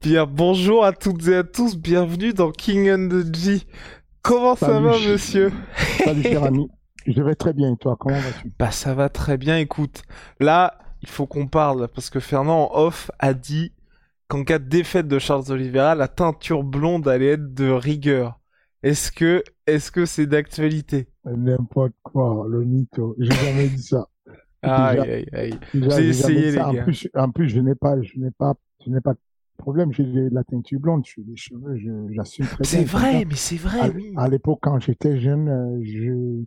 Bien, bonjour à toutes et à tous, bienvenue dans King and the G. Comment ça va, monsieur? Salut cher ami, je vais très bien et toi, comment vas-tu? Bah, ça va très bien, écoute. Là, il faut qu'on parle, parce que Fernand, en off, a dit qu'en cas de défaite de Charles Oliveira, la teinture blonde allait être de rigueur. Est-ce que, est-ce que c'est d'actualité? N'importe quoi, le mytho, j'ai jamais dit ça. Aïe, aïe, aïe. J'ai essayé, ça. les En gars. plus, en plus, je n'ai pas, je n'ai pas, je n'ai pas problème, j'ai de la teinture blonde, je suis des cheveux, j'assume très bien. C'est vrai, mais c'est vrai, À, oui. à l'époque, quand j'étais jeune, euh, je,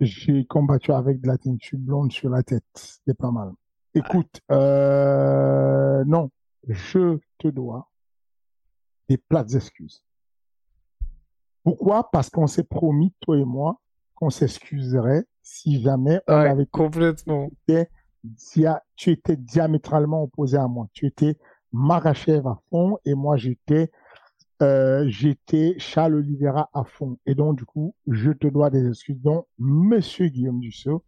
j'ai combattu avec de la teinture blonde sur la tête. C'était pas mal. Écoute, euh, non, je te dois des plates excuses. Pourquoi? Parce qu'on s'est promis, toi et moi, qu'on s'excuserait si jamais on Ouais, avait complètement. été dia- tu étais diamétralement opposé à moi. Tu étais Marachev à fond et moi j'étais euh, j'étais Charles Oliveira à fond. Et donc du coup, je te dois des excuses. Donc, Monsieur Guillaume Dussault,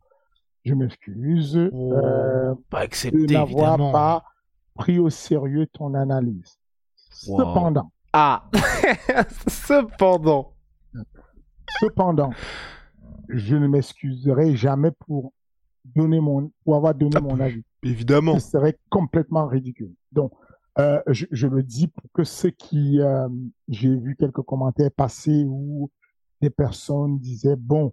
je m'excuse Oh, euh, pas de n'avoir pas pris au sérieux ton analyse. Wow. Cependant, Ah Cependant. cependant, je ne m'excuserai jamais pour donner mon pour avoir donné Ah, mon avis. Évidemment. ce serait complètement ridicule. Donc, euh, je, je le dis pour que ceux qui, euh, j'ai vu quelques commentaires passer où des personnes disaient bon,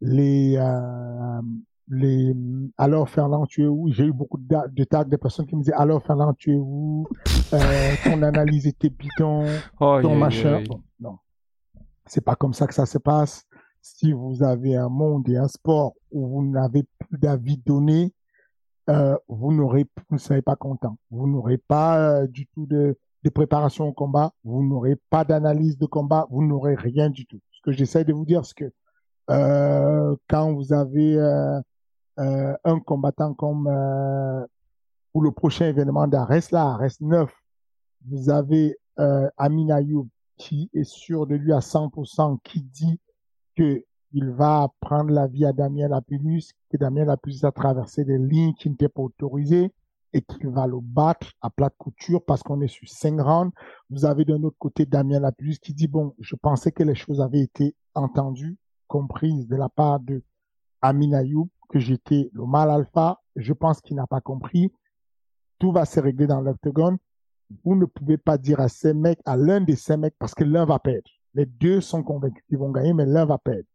les, euh, les, alors Fernand, tu es où? J'ai eu beaucoup de, de tags de personnes qui me disaient alors Fernand, tu es où? Euh, Ton analyse était bidon, Oh, ton aïe, machin. aïe. Bon, non, c'est pas comme ça que ça se passe. Si vous avez un monde et un sport où vous n'avez plus d'avis donné, euh, vous n'aurez, vous ne serez pas content. Vous n'aurez pas euh, du tout de, de préparation au combat. Vous n'aurez pas d'analyse de combat. Vous n'aurez rien du tout. Ce que j'essaie de vous dire, c'est que euh, quand vous avez euh, euh, un combattant comme pour le prochain événement d'Arès, là, Arès 9, vous avez euh, Amin Ayoub qui est sûr de lui à 100%, qui dit que il va prendre la vie à Damien Lapillus, que Damien Lapillus a traversé des lignes qui n'étaient pas autorisées et qu'il va le battre à plat de couture parce qu'on est sur cinq rounds. Vous avez d'un autre côté Damien Lapillus qui dit, bon, je pensais que les choses avaient été entendues, comprises de la part de Amin Ayoub, que j'étais le mal alpha. Je pense qu'il n'a pas compris. Tout va se régler dans l'octogone. Vous ne pouvez pas dire à ces mecs, à l'un de ces mecs, parce que l'un va perdre. Les deux sont convaincus qu'ils vont gagner, mais l'un va perdre.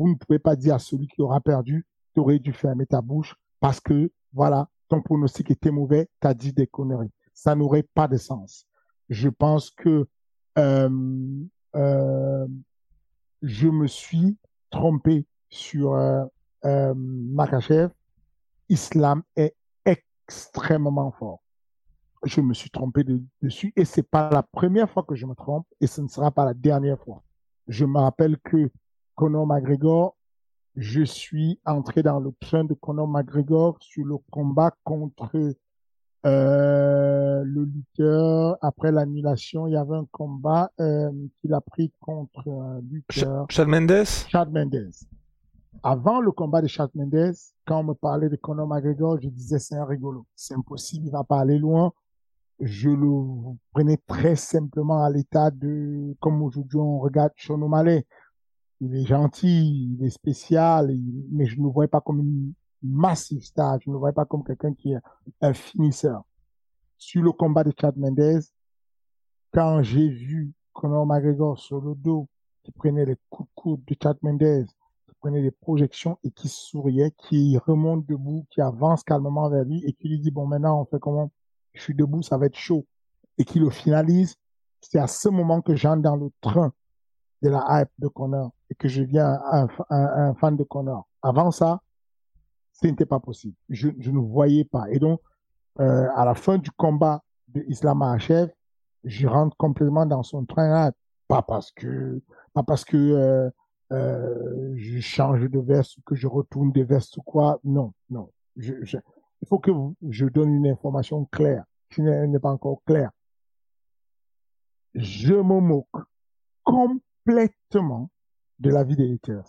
Vous ne pouvez pas dire à celui qui aura perdu, tu aurais dû fermer ta bouche parce que, voilà, ton pronostic était mauvais, tu as dit des conneries. Ça n'aurait pas de sens. Je pense que euh, euh, je me suis trompé sur euh, Makachev. Islam est extrêmement fort. Je me suis trompé de- dessus et c'est pas la première fois que je me trompe et ce ne sera pas la dernière fois. Je me rappelle que Conor McGregor, je suis entré dans le train de Conor McGregor sur le combat contre euh, le lutteur. Après l'annulation, il y avait un combat euh, qu'il a pris contre un lutteur. Chad Mendes? Chad Mendes. Avant le combat de Chad Mendes, quand on me parlait de Conor McGregor, je disais c'est un rigolo. C'est impossible, il va pas aller loin. Je le prenais très simplement à l'état de, comme aujourd'hui on regarde Sean O'Malley. Il est gentil, il est spécial, mais je ne le voyais pas comme une massive star. Je ne le voyais pas comme quelqu'un qui est un finisseur. Sur le combat de Chad Mendes, quand j'ai vu Conor McGregor sur le dos, qui prenait les coups de coude de Chad Mendes, qui prenait des projections et qui souriait, qui remonte debout, qui avance calmement vers lui et qui lui dit, bon, maintenant, on fait comment? Je suis debout, ça va être chaud. Et qui le finalise. C'est à ce moment que j'entre dans le train de la hype de Connor et que je viens un, fan de Connor. Avant ça, ce n'était pas possible. Je, je, ne voyais pas. Et donc, euh, à la fin du combat de Islam Hachev, je rentre complètement dans son train pas parce que pas parce que euh, euh, je change de veste que je retourne de veste ou quoi. Non, non. Je, je, il faut que je donne une information claire qui n'est pas encore claire. Je me moque complètement de la vie des haters.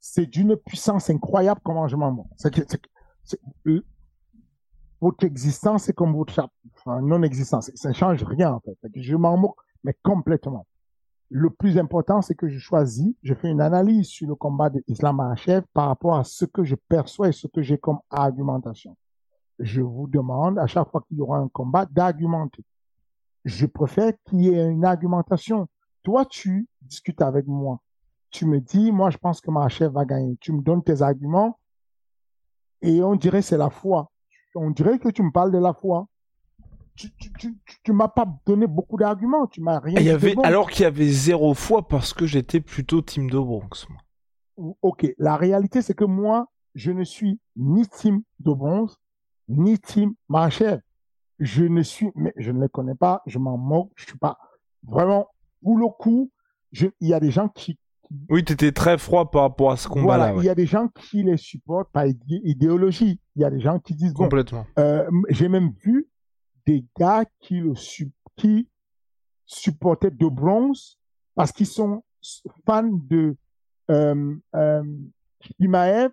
C'est d'une puissance incroyable comment je m'en. C'est que, euh, votre existence est comme votre non-existence. Ça ne change rien en fait. Je m'en moque, mais complètement. Le plus important, c'est que je choisis, je fais une analyse sur le combat de Islam Hachev par rapport à ce que je perçois et ce que j'ai comme argumentation. Je vous demande, à chaque fois qu'il y aura un combat, d'argumenter. Je préfère qu'il y ait une argumentation. Toi, tu discutes avec moi. Tu me dis, moi, je pense que Mahachev va gagner. Tu me donnes tes arguments et on dirait c'est la foi. On dirait que tu me parles de la foi tu, tu, tu, m'as pas donné beaucoup d'arguments, tu m'as rien. Il y avait, alors qu'il y avait zéro fois parce que j'étais plutôt team de Bronx. Ok, la réalité c'est que moi, je ne suis ni team de bronze, ni team Marchel. Je ne suis, mais je ne les connais pas, je m'en moque, je suis pas vraiment pour le coup. il y a des gens qui. Oui, tu étais très froid par rapport à ce combat-là. Voilà, il y a des gens qui les supportent par idéologie. Il y a des gens qui disent complètement. euh, J'ai même vu des gars qui le qui supportaient de bronze parce qu'ils sont fans de euh, euh, Shimaev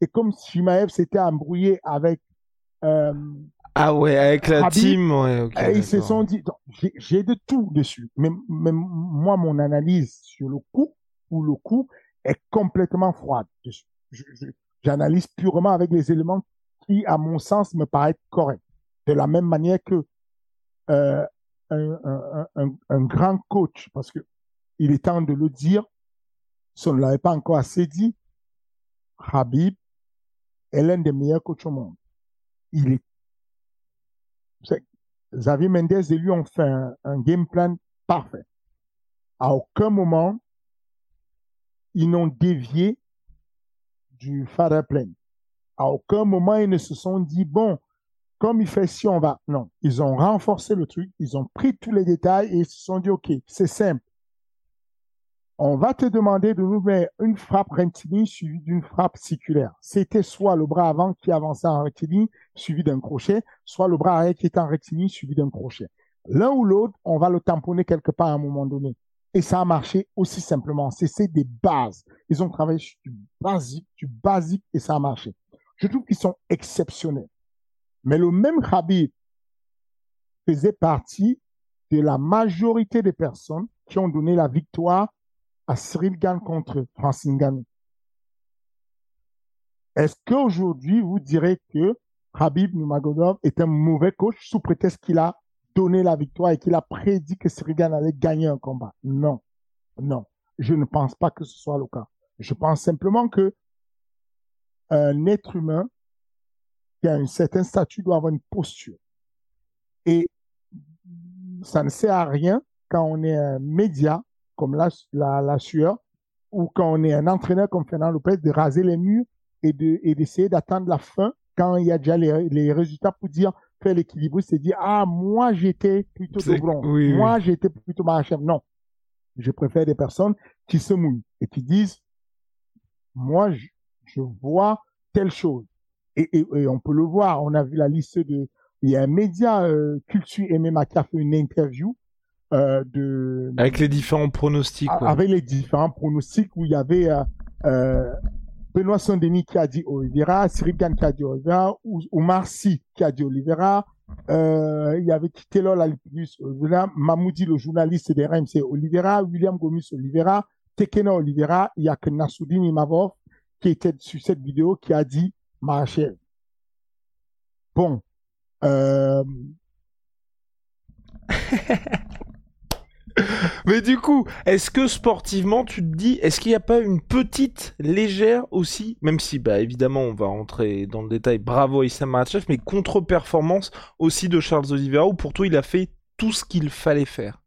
et comme Shimaev s'était embrouillé avec euh, ah ouais avec la team ouais, ils se sont dit j'ai de tout dessus. Mais, mais moi mon analyse sur le coup ou le coup est complètement froide. J'analyse purement avec les éléments qui à mon sens me paraissent corrects. De la même manière que euh, un, un, un, un, grand coach, parce que il est temps de le dire, si on ne l'avait pas encore assez dit, Habib est l'un des meilleurs coachs au monde. Il est, Xavier Mendes et lui ont fait un, un game plan parfait. À aucun moment, ils n'ont dévié du father plan. À aucun moment, ils ne se sont dit, bon, comme il fait si on va. Non, ils ont renforcé le truc, ils ont pris tous les détails et ils se sont dit, OK, c'est simple. On va te demander de nous mettre une frappe rectiligne suivie d'une frappe circulaire. C'était soit le bras avant qui avançait en rectiligne suivi d'un crochet, soit le bras arrière qui était en rectiligne suivi d'un crochet. L'un ou l'autre, on va le tamponner quelque part à un moment donné. Et ça a marché aussi simplement. C'est des bases. Ils ont travaillé sur du basique, du basique et ça a marché. Je trouve qu'ils sont exceptionnels. Mais le même Khabib faisait partie de la majorité des personnes qui ont donné la victoire à Cyril Gann contre Francine Gann. Est-ce qu'aujourd'hui, vous direz que Khabib Nurmagomedov est un mauvais coach sous prétexte qu'il a donné la victoire et qu'il a prédit que Cyril Gann allait gagner un combat? Non. Non. Je ne pense pas que ce soit le cas. Je pense simplement que un être humain qui a un certain statut doit avoir une posture. Et ça ne sert à rien quand on est un média comme la, la, la sueur ou quand on est un entraîneur comme Fernand Lopez de raser les murs et de et d'essayer d'attendre la fin quand il y a déjà les, les résultats pour dire faire l'équilibre, c'est dire ah moi j'étais plutôt de blanc, moi j'étais plutôt chef. Non, je préfère des personnes qui se mouillent et qui disent moi je, je vois telle chose. Et, et, on peut le voir, on a vu la liste de... Il y a un média euh, Culture MMA qui a fait une interview euh, de... Avec les différents pronostics. Avec les différents pronostics où il y avait euh, euh Benoît Saint-Denis qui a dit Oliveira, Cyril Gann qui a dit Oliveira, Omar Sy qui a dit Oliveira, euh, il y avait Taylor Lalipus Oliveira, Mamoudi le journaliste des RMC Oliveira, William Gomis Oliveira, Tekena Oliveira, il y a que Nassoudine Imavov qui était sur cette vidéo qui a dit Marshall. Bon. Euh... Mais du coup, est-ce que sportivement, tu te dis, est-ce qu'il n'y a pas une petite légère aussi, même si, bah évidemment, on va rentrer dans le détail, bravo à Issam Makhachev, mais contre-performance aussi de Charles Oliveira, où pour toi, il a fait tout ce qu'il fallait faire?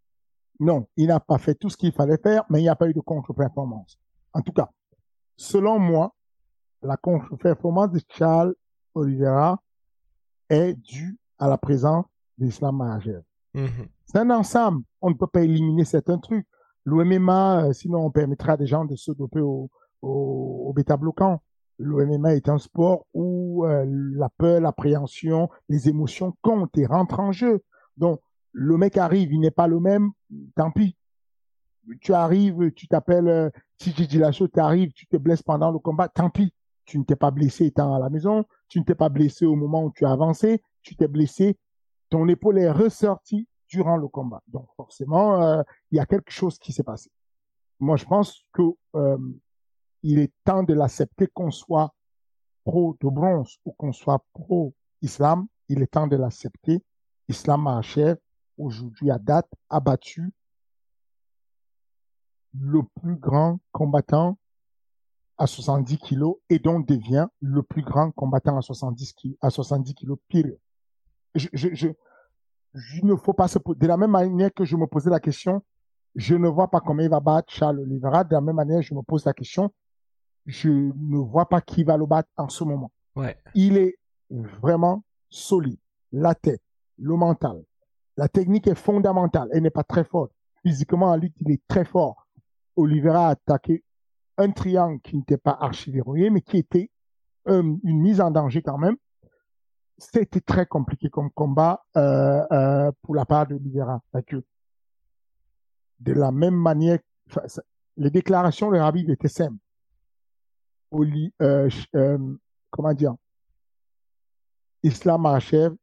Non, il n'a pas fait tout ce qu'il fallait faire, mais il n'y a pas eu de contre-performance. En tout cas, selon moi, la contre-performance de Charles Oliveira est due à la présence d'Islam Makhachev. Mhm. C'est un ensemble. On ne peut pas éliminer certains trucs. L'OMMA, euh, sinon on permettra à des gens de se doper au, bêta-bloquant. L'OMMA est un sport où euh, la peur, l'appréhension, les émotions comptent et rentrent en jeu. Donc, le mec arrive, il n'est pas le même, tant pis. Tu arrives, tu t'appelles euh, Tiji Dilasso, tu arrives, tu te blesses pendant le combat, tant pis. Tu ne t'es pas blessé étant à la maison, tu ne t'es pas blessé au moment où tu as avancé, tu t'es blessé, ton épaule est ressortie durant le combat. Donc forcément, euh, il y a quelque chose qui s'est passé. Moi, je pense que euh, il est temps de l'accepter qu'on soit pro de bronze ou qu'on soit pro islam. Il est temps de l'accepter. Islam Mahachev, aujourd'hui à date, a battu le plus grand combattant à 70 kilos et donc devient le plus grand combattant à 70 kilos, à 70 kilos pire. Je, je, je, je ne faut pas se poser, de la même manière que je me posais la question, je ne vois pas comment il va battre Charles Oliveira, de la même manière je me pose la question, je ne vois pas qui va le battre en ce moment. Ouais. Il est vraiment solide. La tête, le mental. La technique est fondamentale. Elle n'est pas très forte. Physiquement, en lutte, il est très fort. Oliveira a attaqué un triangle qui n'était pas archi verrouillé, mais qui était euh, une mise en danger quand même. C'était très compliqué comme combat euh, euh, pour la part d'Oliveira. Que de la même manière, les déclarations de Rabib étaient simples. Euh, euh, comment dire, Islam Mahachev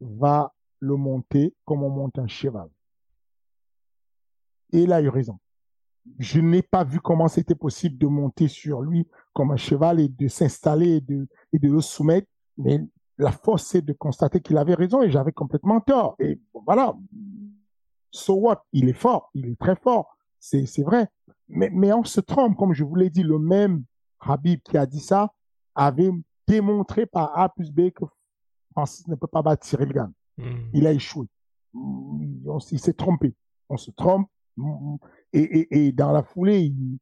va le monter comme on monte un cheval. Et il a eu raison. Je n'ai pas vu comment c'était possible de monter sur lui comme un cheval et de s'installer et de, et de le soumettre. Mais la force, c'est de constater qu'il avait raison et j'avais complètement tort. Et voilà. So what? Il est fort. Il est très fort. C'est, vrai. Mais, mais on se trompe. Comme je vous l'ai dit, le même Habib qui a dit ça avait démontré par A plus B que Francis ne peut pas battre Cyril Gann. Mhm. Il a échoué. On, il s'est trompé. On se trompe. Et, et, et dans la foulée, il,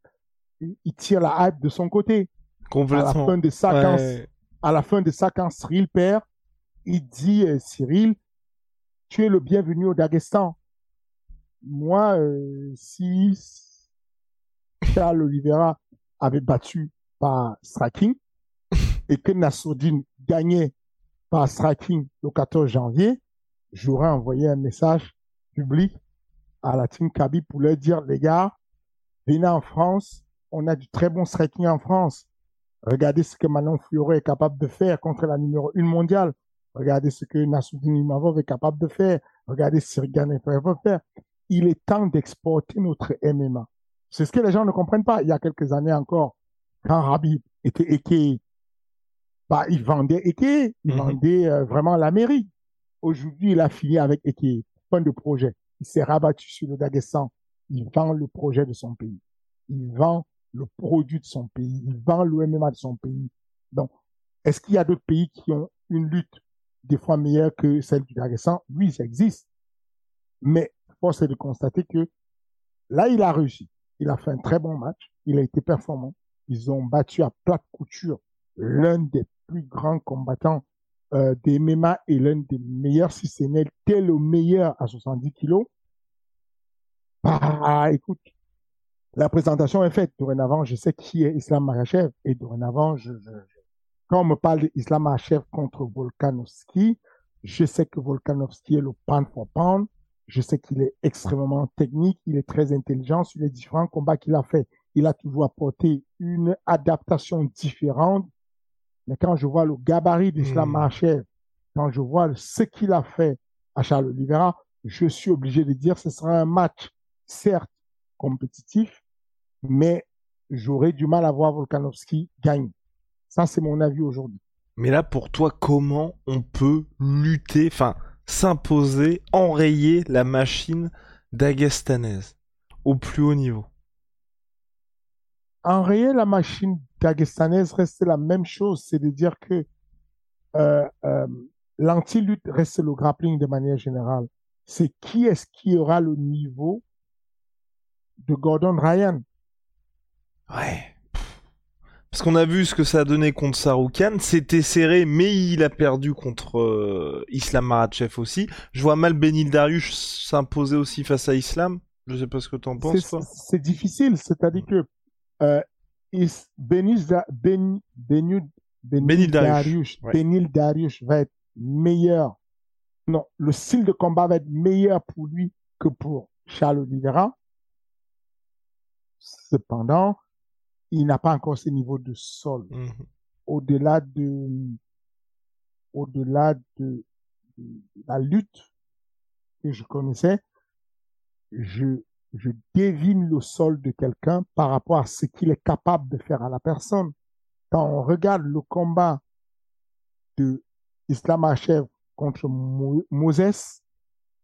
il tire la hype de son côté. À la fin de ça, quand, Ouais. À la fin de ça, quand Cyril perd, il dit euh, Cyril, tu es le bienvenu au Daghestan. Moi, euh, si Charles Oliveira avait battu par striking et que Nassourdine gagnait par striking le 14 janvier, j'aurais envoyé un message public à la team Kaby pour leur dire, les gars, venez en France, on a du très bon striking en France. Regardez ce que Manon Fiore est capable de faire contre la numéro une mondiale. Regardez ce que Nassoudine Imavov est capable de faire. Regardez ce que capable de faire. Il est temps d'exporter notre MMA. C'est ce que les gens ne comprennent pas. Il y a quelques années encore, quand Rabib était équé, bah, il vendait équé, il Mhm. vendait euh, vraiment la mairie. Aujourd'hui, il a fini avec équé. Fin de projet. Il s'est rabattu sur le Daghestan. Il vend le projet de son pays. Il vend le produit de son pays. Il vend le MMA de son pays. Donc, est-ce qu'il y a d'autres pays qui ont une lutte des fois meilleure que celle du Daghestan? Oui, ça existe. Mais force est de constater que là, il a réussi. Il a fait un très bon match. Il a été performant. Ils ont battu à plate couture l'un des plus grands combattants euh, des MMA et l'un des meilleurs, si ce n'est le meilleur à 70 kilos. Bah, écoute, la présentation est faite. Dorénavant, je sais qui est Islam Makhachev. Et dorénavant, je, je, quand on me parle d'Islam Makhachev contre Volkanovski, je sais que Volkanovski est le pound for pound. Je sais qu'il est extrêmement technique. Il est très intelligent sur les différents combats qu'il a fait. Il a toujours apporté une adaptation différente. Mais quand je vois le gabarit d'Islam Hmm. Makhachev, quand je vois ce qu'il a fait à Charles Oliveira, je suis obligé de dire que ce sera un match, certes, compétitif, mais j'aurais du mal à voir Volkanovski gagner. Ça, c'est mon avis aujourd'hui. Mais là, pour toi, comment on peut lutter, enfin, s'imposer, enrayer la machine dagestanaise au plus haut niveau? En réel, la machine dagestanaise reste la même chose, c'est de dire que euh, euh, l'anti-lutte reste le grappling de manière générale. C'est qui est-ce qui aura le niveau de Gordon Ryan? Ouais. Parce qu'on a vu ce que ça a donné contre Saroukan. C'était serré, mais il a perdu contre euh, Islam Maratchev aussi. Je vois mal Benil Dariush s'imposer aussi face à Islam. Je sais pas ce que tu en penses. C'est- difficile, c'est-à-dire que euh, Is- Benil, Da- Ben- Benil- Benil Benil Dariush, Dariush, ouais. Benil Dariush va être meilleur. Non, le style de combat va être meilleur pour lui que pour Charles Oliveira. Cependant, il n'a pas encore ce niveau de sol. Mhm. Au-delà de, au-delà de, de la lutte que je connaissais, je, je devine le sol de quelqu'un par rapport à ce qu'il est capable de faire à la personne. Quand on regarde le combat de Islam Hachev contre Mo- Moses,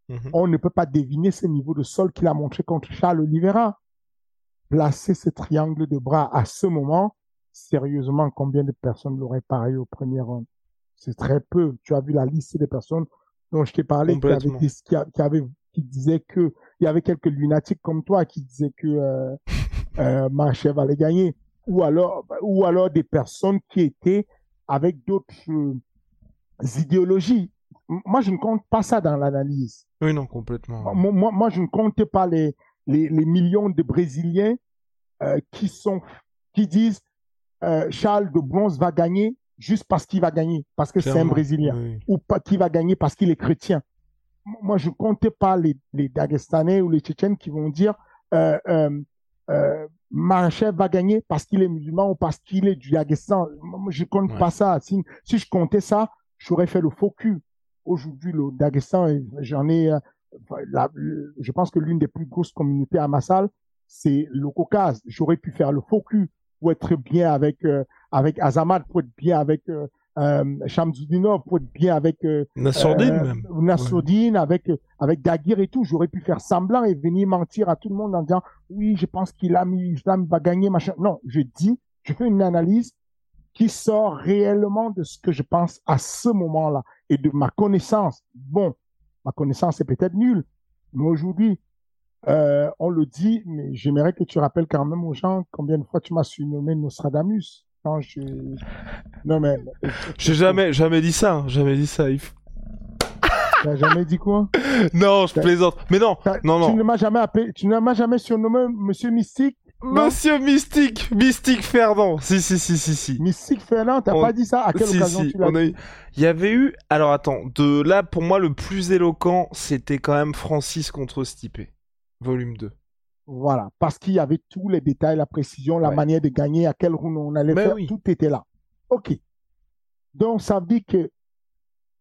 Mhm. on ne peut pas deviner ce niveau de sol qu'il a montré contre Charles Oliveira. Placer ce triangle de bras à ce moment, sérieusement, combien de personnes l'auraient parié au premier round? C'est très peu. Tu as vu la liste des personnes dont je t'ai parlé qui, avaient, Complètement. dit- qui, a- qui avaient- qui disaient que il y avait quelques lunatiques comme toi qui disaient que euh, euh, Machev allait gagner. Ou alors, ou alors des personnes qui étaient avec d'autres euh, idéologies. Moi, je ne compte pas ça dans l'analyse. Oui, non, complètement. Moi, moi, moi, je ne comptais pas les, les, les millions de Brésiliens euh, qui sont qui disent euh, Charles de Bronze va gagner juste parce qu'il va gagner, parce que c'est un. Brésilien, Oui. ou pas qui va gagner parce qu'il est chrétien. Moi, je ne comptais pas les, les Dagestanais ou les Tchétchènes qui vont dire euh, euh, va gagner parce qu'il est musulman ou parce qu'il est du Dagestan. Moi, je compte Ouais. pas ça. Si, si je comptais ça, j'aurais fait le faux cul. Aujourd'hui, le Dagestan, j'en ai, la- je pense que l'une des plus grosses communautés à Massal, c'est le Caucase. J'aurais pu faire le faux cul pour être bien avec euh, avec Azamad, pour être bien avec euh, euh, pour être bien avec euh, Nassourdine, euh, même. Nassourdine, avec euh, avec Daguerre et tout. J'aurais pu faire semblant et venir mentir à tout le monde en disant oui, je pense qu'il a mis Islam va gagner machin. Non, je dis, je fais une analyse qui sort réellement de ce que je pense à ce moment-là et de ma connaissance. Bon, ma connaissance est peut-être nulle, mais aujourd'hui, euh, on le dit, mais j'aimerais que tu rappelles quand même aux gens combien de fois tu m'as surnommé Nostradamus. Quand je... Non, mais J'ai jamais, jamais dit ça. hein, Jamais dit ça. Yves. tu n'as jamais dit quoi? Non, je T'as- plaisante. Mais non, T'as- non, Tu non. ne m'as jamais appelé, tu ne m'as jamais surnommé Monsieur Mystique. Monsieur Mystique, Mystique Ferdinand. Si, si, si, si, si. Mystique Fernand, t'as On- pas dit ça? À quelle Si, occasion si, tu l'as dit? eu- Il y avait eu. Alors attends, de là pour moi le plus éloquent, c'était quand même Francis contre Stipe, volume 2. Voilà, parce qu'il y avait tous les détails, la précision, la Ouais. manière de gagner, à quel round on allait Ben faire, oui. tout était là. OK. Donc, ça veut dire que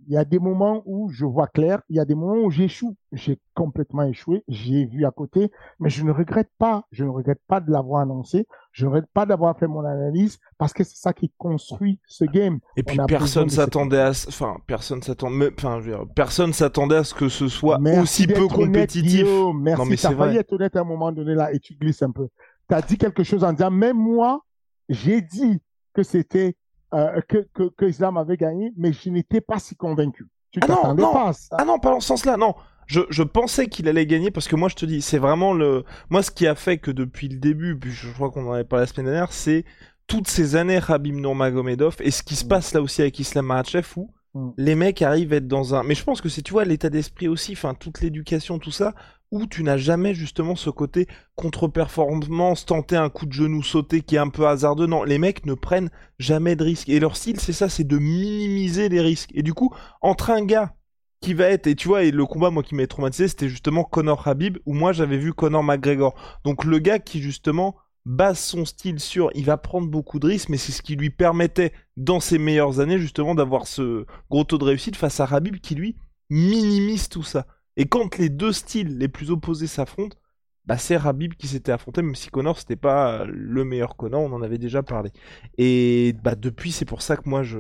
il y a des moments où je vois clair, il y a des moments où j'échoue. J'ai complètement échoué, j'ai vu à côté, mais je ne regrette pas, je ne regrette pas de l'avoir annoncé, je ne regrette pas d'avoir fait mon analyse, parce que c'est ça qui construit ce game. Et puis personne s'attendait à, ce- enfin personne s'attendait, enfin je veux dire, personne s'attendait à ce que ce soit Merci aussi peu honnête, compétitif. Guillaume. Merci, Non, mais t'as c'est vrai. être honnête à un moment donné là et tu glisses un peu. Tu as dit quelque chose en disant, même moi, j'ai dit que c'était euh, que, que, que Islam avait gagné, mais je n'étais pas si convaincu. Tu Ah non, non. pas ça. Ah non, pas dans ce sens-là, non. Je, je pensais qu'il allait gagner parce que moi je te dis, c'est vraiment le, moi ce qui a fait que depuis le début, puis je crois qu'on en avait parlé la semaine dernière, c'est toutes ces années Rabim Nurmagomedov et ce qui se Mm. passe là aussi avec Islam Makhachev où Mm. les mecs arrivent à être dans un, mais je pense que c'est tu vois l'état d'esprit aussi, enfin toute l'éducation, tout ça, où tu n'as jamais justement ce côté contre-performance, tenter un coup de genou sauté qui est un peu hasardeux. Non, les mecs ne prennent jamais de risques et leur style c'est ça, c'est de minimiser les risques. Et du coup, entre un gars qui va être, et tu vois, et le combat, moi, qui m'avait traumatisé, c'était justement Conor Habib, où moi, j'avais vu Conor McGregor. Donc, le gars qui, justement, base son style sur, il va prendre beaucoup de risques, mais c'est ce qui lui permettait, dans ses meilleures années, justement, d'avoir ce gros taux de réussite face à Habib, qui, lui, minimise tout ça. Et quand les deux styles les plus opposés s'affrontent, bah, c'est Habib qui s'était affronté, même si Conor, c'était pas le meilleur Conor, on en avait déjà parlé. Et, bah, depuis, c'est pour ça que moi, je,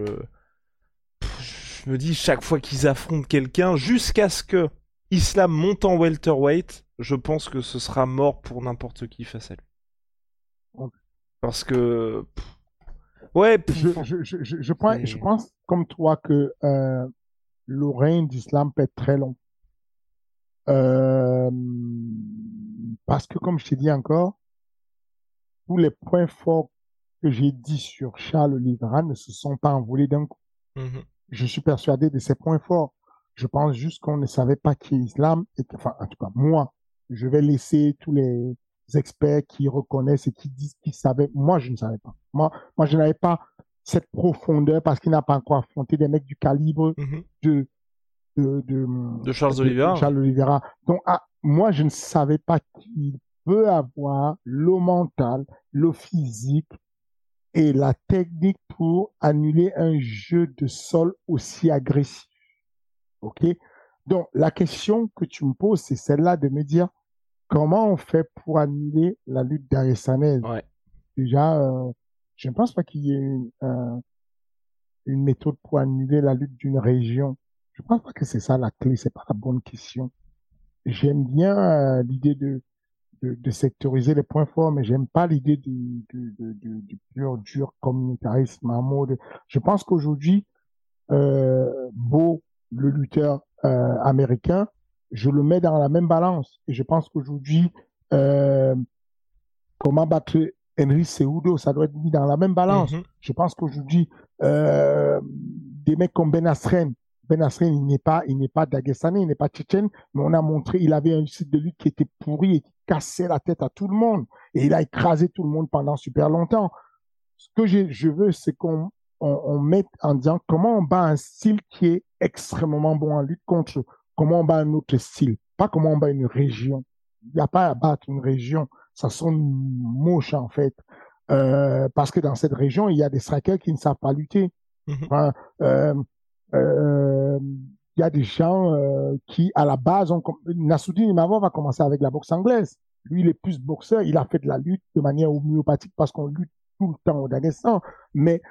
je me dis chaque fois qu'ils affrontent quelqu'un, jusqu'à ce que Islam monte en welterweight, je pense que ce sera mort pour n'importe qui face à lui. Parce que. Ouais, Je, je, je, je, je pense, je pense comme toi que euh, le règne d'Islam peut être très long. Euh, parce que, comme je t'ai dit encore, tous les points forts que j'ai dit sur Charles Oliveira ne se sont pas envolés d'un coup. mhm. Je suis persuadé de ses points forts. Je pense juste qu'on ne savait pas qui est Islam. Et que, enfin, en tout cas, moi, je vais laisser tous les experts qui reconnaissent et qui disent qu'ils savaient. Moi, je ne savais pas. Moi, moi, je n'avais pas cette profondeur parce qu'il n'a pas encore affronté des mecs du calibre Mhm. de de, de, De Charles Oliveira. Charles Oliveira. Donc, ah, moi, je ne savais pas qu'il peut avoir le mental, le physique et la technique pour annuler un jeu de sol aussi agressif. OK? Donc, la question que tu me poses, c'est celle-là de me dire comment on fait pour annuler la lutte d'Aressanaise. Ouais. Déjà, euh, je ne pense pas qu'il y ait une, euh, une méthode pour annuler la lutte d'une région. Je pense pas que c'est ça la clé, c'est pas la bonne question. J'aime bien euh, l'idée de, de, de sectoriser les points forts, mais j'aime pas l'idée du, du, du, du, pur dur communautarisme en mode. Je pense qu'aujourd'hui, euh, Beau, le lutteur euh, américain, je le mets dans la même balance. Et je pense qu'aujourd'hui, euh, comment battre Henry Cejudo, ça doit être mis dans la même balance. Mhm. Je pense qu'aujourd'hui, euh, des mecs comme Ben Askren, Ben Askren, il n'est pas, il n'est pas dagestanais, il n'est pas tchétchène, mais on a montré, il avait un site de lutte qui était pourri et qui cassait la tête à tout le monde. Et il a écrasé tout le monde pendant super longtemps. Ce que je, je veux, c'est qu'on on, on mette en disant comment on bat un style qui est extrêmement bon en lutte contre comment on bat un autre style, pas comment on bat une région. Il n'y a pas à battre une région, ça sonne moche en fait. Euh, parce que dans cette région, il y a des strikers qui ne savent pas lutter. Mhm. Enfin, euh, euh, il y a des gens euh, qui, à la base, ont... Nassoudine Imavov va commencer avec la boxe anglaise. Lui, il est plus boxeur. Il a fait de la lutte de manière homéopathique parce qu'on lutte tout le temps au Daghestan. Mais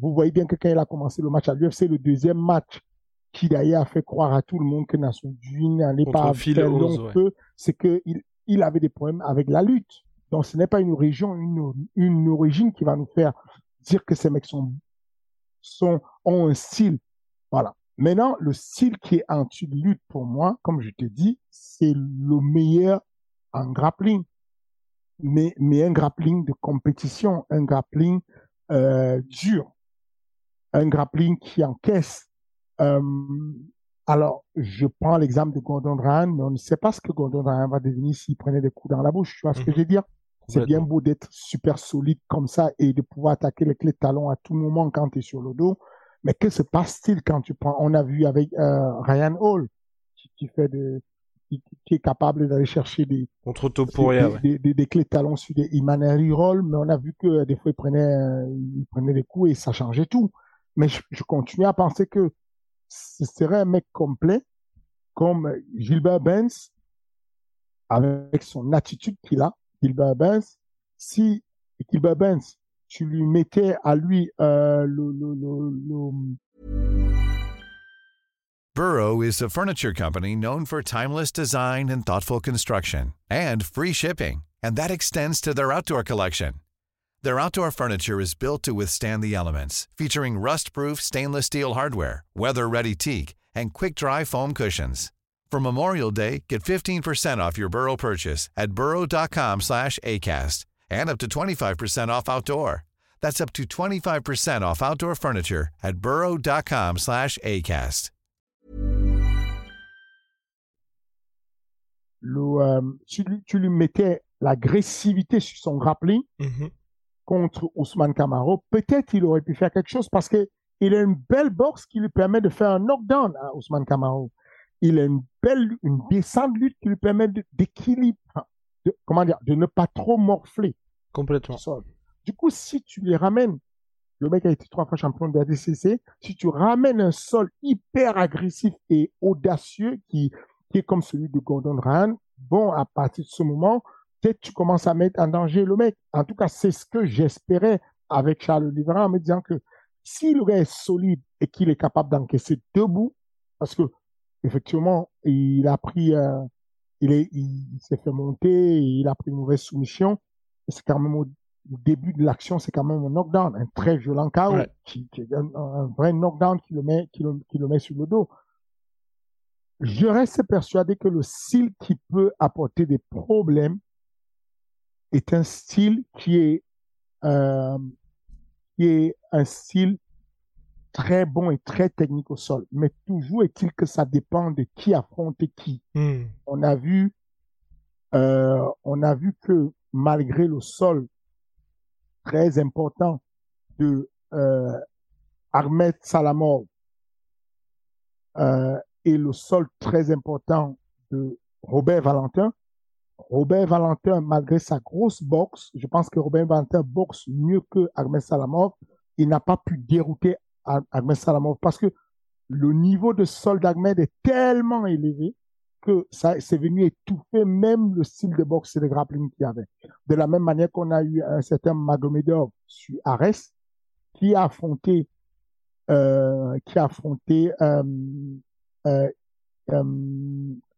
vous voyez bien que quand il a commencé le match à l'UFC, le deuxième match, qui d'ailleurs a fait croire à tout le monde que Nassoudine n'allait pas faire long ouais. c'est qu'il il avait des problèmes avec la lutte. Donc, ce n'est pas une région, une, une origine qui va nous faire dire que ces mecs sont, sont, ont un style. Voilà. Maintenant, le style qui est anti-lutte pour moi, comme je te dis, c'est le meilleur en grappling. Mais, mais un grappling de compétition, un grappling euh, dur, un grappling qui encaisse. Euh, alors, je prends l'exemple de Gordon Ryan, mais on ne sait pas ce que Gordon Ryan va devenir s'il prenait des coups dans la bouche. Tu vois ce que Mhm. je veux dire? C'est bien beau d'être super solide comme ça et de pouvoir attaquer les clés de talon à tout moment quand tu es sur le dos. Mais que se passe-t-il quand tu prends, on a vu avec euh, Ryan Hall, qui, qui fait de, qui, qui est capable d'aller chercher des, Contre des, Topuria, des, ouais. des- des- des clés de talon sur des Imanari Roll, mais on a vu que euh, des fois il prenait, euh, il prenait des coups et ça changeait tout. Mais je, je continue à penser que ce serait un mec complet, comme Gilbert Benz, avec son attitude qu'il a, Gilbert Benz. Si Gilbert Benz, tu lui mettais à lui euh, le, le, Burrow is a furniture company known for timeless design and thoughtful construction and free shipping, and that extends to their outdoor collection. Their outdoor furniture is built to withstand the elements, featuring rust-proof stainless steel hardware, weather-ready teak, and quick-dry foam cushions. For Memorial Day, get 15% off your Burrow purchase at burrow.com slash ACAST and up to 25% off outdoor. That's up to 25% off outdoor furniture at burrow.com slash ACAST. le, euh, tu, lui, tu lui mettais l'agressivité sur son grappling Mhm. Contre Ousmane Camaro, peut-être il aurait pu faire quelque chose parce que il a une belle boxe qui lui permet de faire un knockdown à Ousmane Camaro. Il a une belle, une descente de lutte qui lui permet d'équilibre, de, comment dire, de ne pas trop morfler Complètement. Du coup, si tu les ramènes, le mec a été trois fois champion de la DCC, si tu ramènes un sol hyper agressif et audacieux qui, qui est comme celui de Gordon Ryan, bon, à partir de ce moment, peut-être tu commences à mettre en danger le mec. En tout cas, c'est ce que j'espérais avec Charles Oliveira en me disant que s'il reste solide et qu'il est capable d'encaisser debout, parce que effectivement, il a pris, euh, il est, il, s'est fait monter, il a pris une mauvaise soumission. C'est quand même au, début de l'action, c'est quand même un knockdown, un très violent qui, qui un, vrai knockdown qui le met, qui le, qui le met sur le dos. Je reste persuadé que le style qui peut apporter des problèmes est un style qui est, euh, qui est un style très bon et très technique au sol. Mais toujours est-il que ça dépend de qui affronte qui. Hmm. On a vu, euh, on a vu que malgré le sol très important de euh, Ahmed Salamov euh, et le sol très important de Robert Valentin, Robert Valentin, malgré sa grosse boxe, je pense que Robert Valentin boxe mieux que Ahmed Salamov, il n'a pas pu dérouter Ahmed Salamov parce que le niveau de sol d'Ahmed est tellement élevé que ça c'est venu étouffer même le style de boxe et de grappling qu'il y avait. De la même manière qu'on a eu un certain Magomedov sur Ares qui a affronté euh, qui a affronté euh, euh,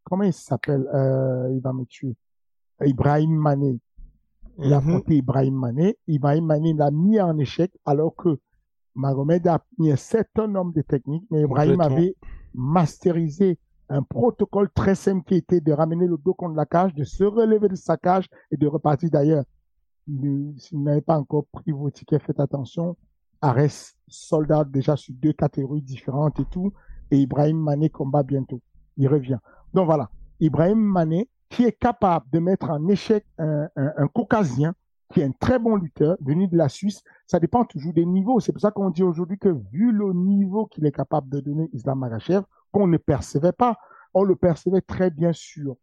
comment il s'appelle il va me tuer Ibrahim Mané il a mhm. affronté Ibrahim Mané Ibrahim Mané l'a mis en échec alors que Magomed a mis un certain nombre de techniques, mais Ibrahim avait masterisé un protocole très simple qui était de ramener le dos contre la cage, de se relever de sa cage et de repartir d'ailleurs. Si vous n'avez pas encore pris vos tickets, faites attention. Ares, soldat déjà sur deux catégories différentes et tout. Et Ibrahim Mané combat bientôt. Il revient. Donc voilà. Ibrahim Mané, qui est capable de mettre en échec un, un, caucasien, qui est un très bon lutteur, venu de la Suisse. Ça dépend toujours des niveaux. C'est pour ça qu'on dit aujourd'hui que vu le niveau qu'il est capable de donner Islam Magachev, qu'on ne percevait pas, on le percevait très bien sur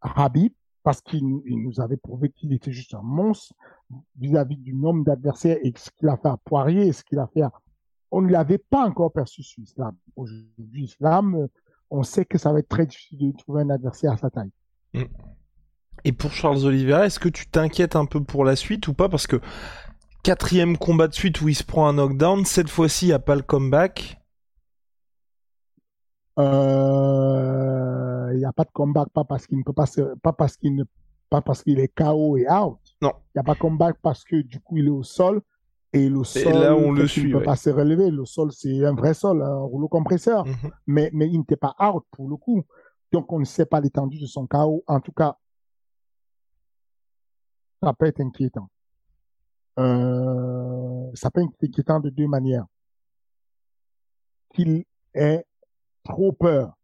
Habib, parce qu'il nous avait prouvé qu'il était juste un monstre vis-à-vis du nombre d'adversaires et ce qu'il a fait à Poirier ce qu'il a fait à... On ne l'avait pas encore perçu sur Islam. Aujourd'hui, Islam, on sait que ça va être très difficile de trouver un adversaire à sa taille. Mm. Et pour Charles Oliveira, est-ce que tu t'inquiètes un peu pour la suite ou pas? Parce que quatrième combat de suite où il se prend un knockdown, cette fois-ci, il n'y a pas le comeback. Euh, il n'y a pas de comeback, pas parce qu'il ne peut pas pas parce qu'il ne, pas parce qu'il est KO et out. Non. Il n'y a pas de comeback parce que du coup il est au sol et le sol, là, on le suit, ne peut pas se relever. Le sol, c'est un vrai sol, un rouleau compresseur. Mhm. Mais, mais il n'était pas out pour le coup. Donc, on ne sait pas l'étendue de son KO. En tout cas, ça peut être inquiétant. Euh, ça peut être inquiétant de deux manières. Qu'il ait trop peur.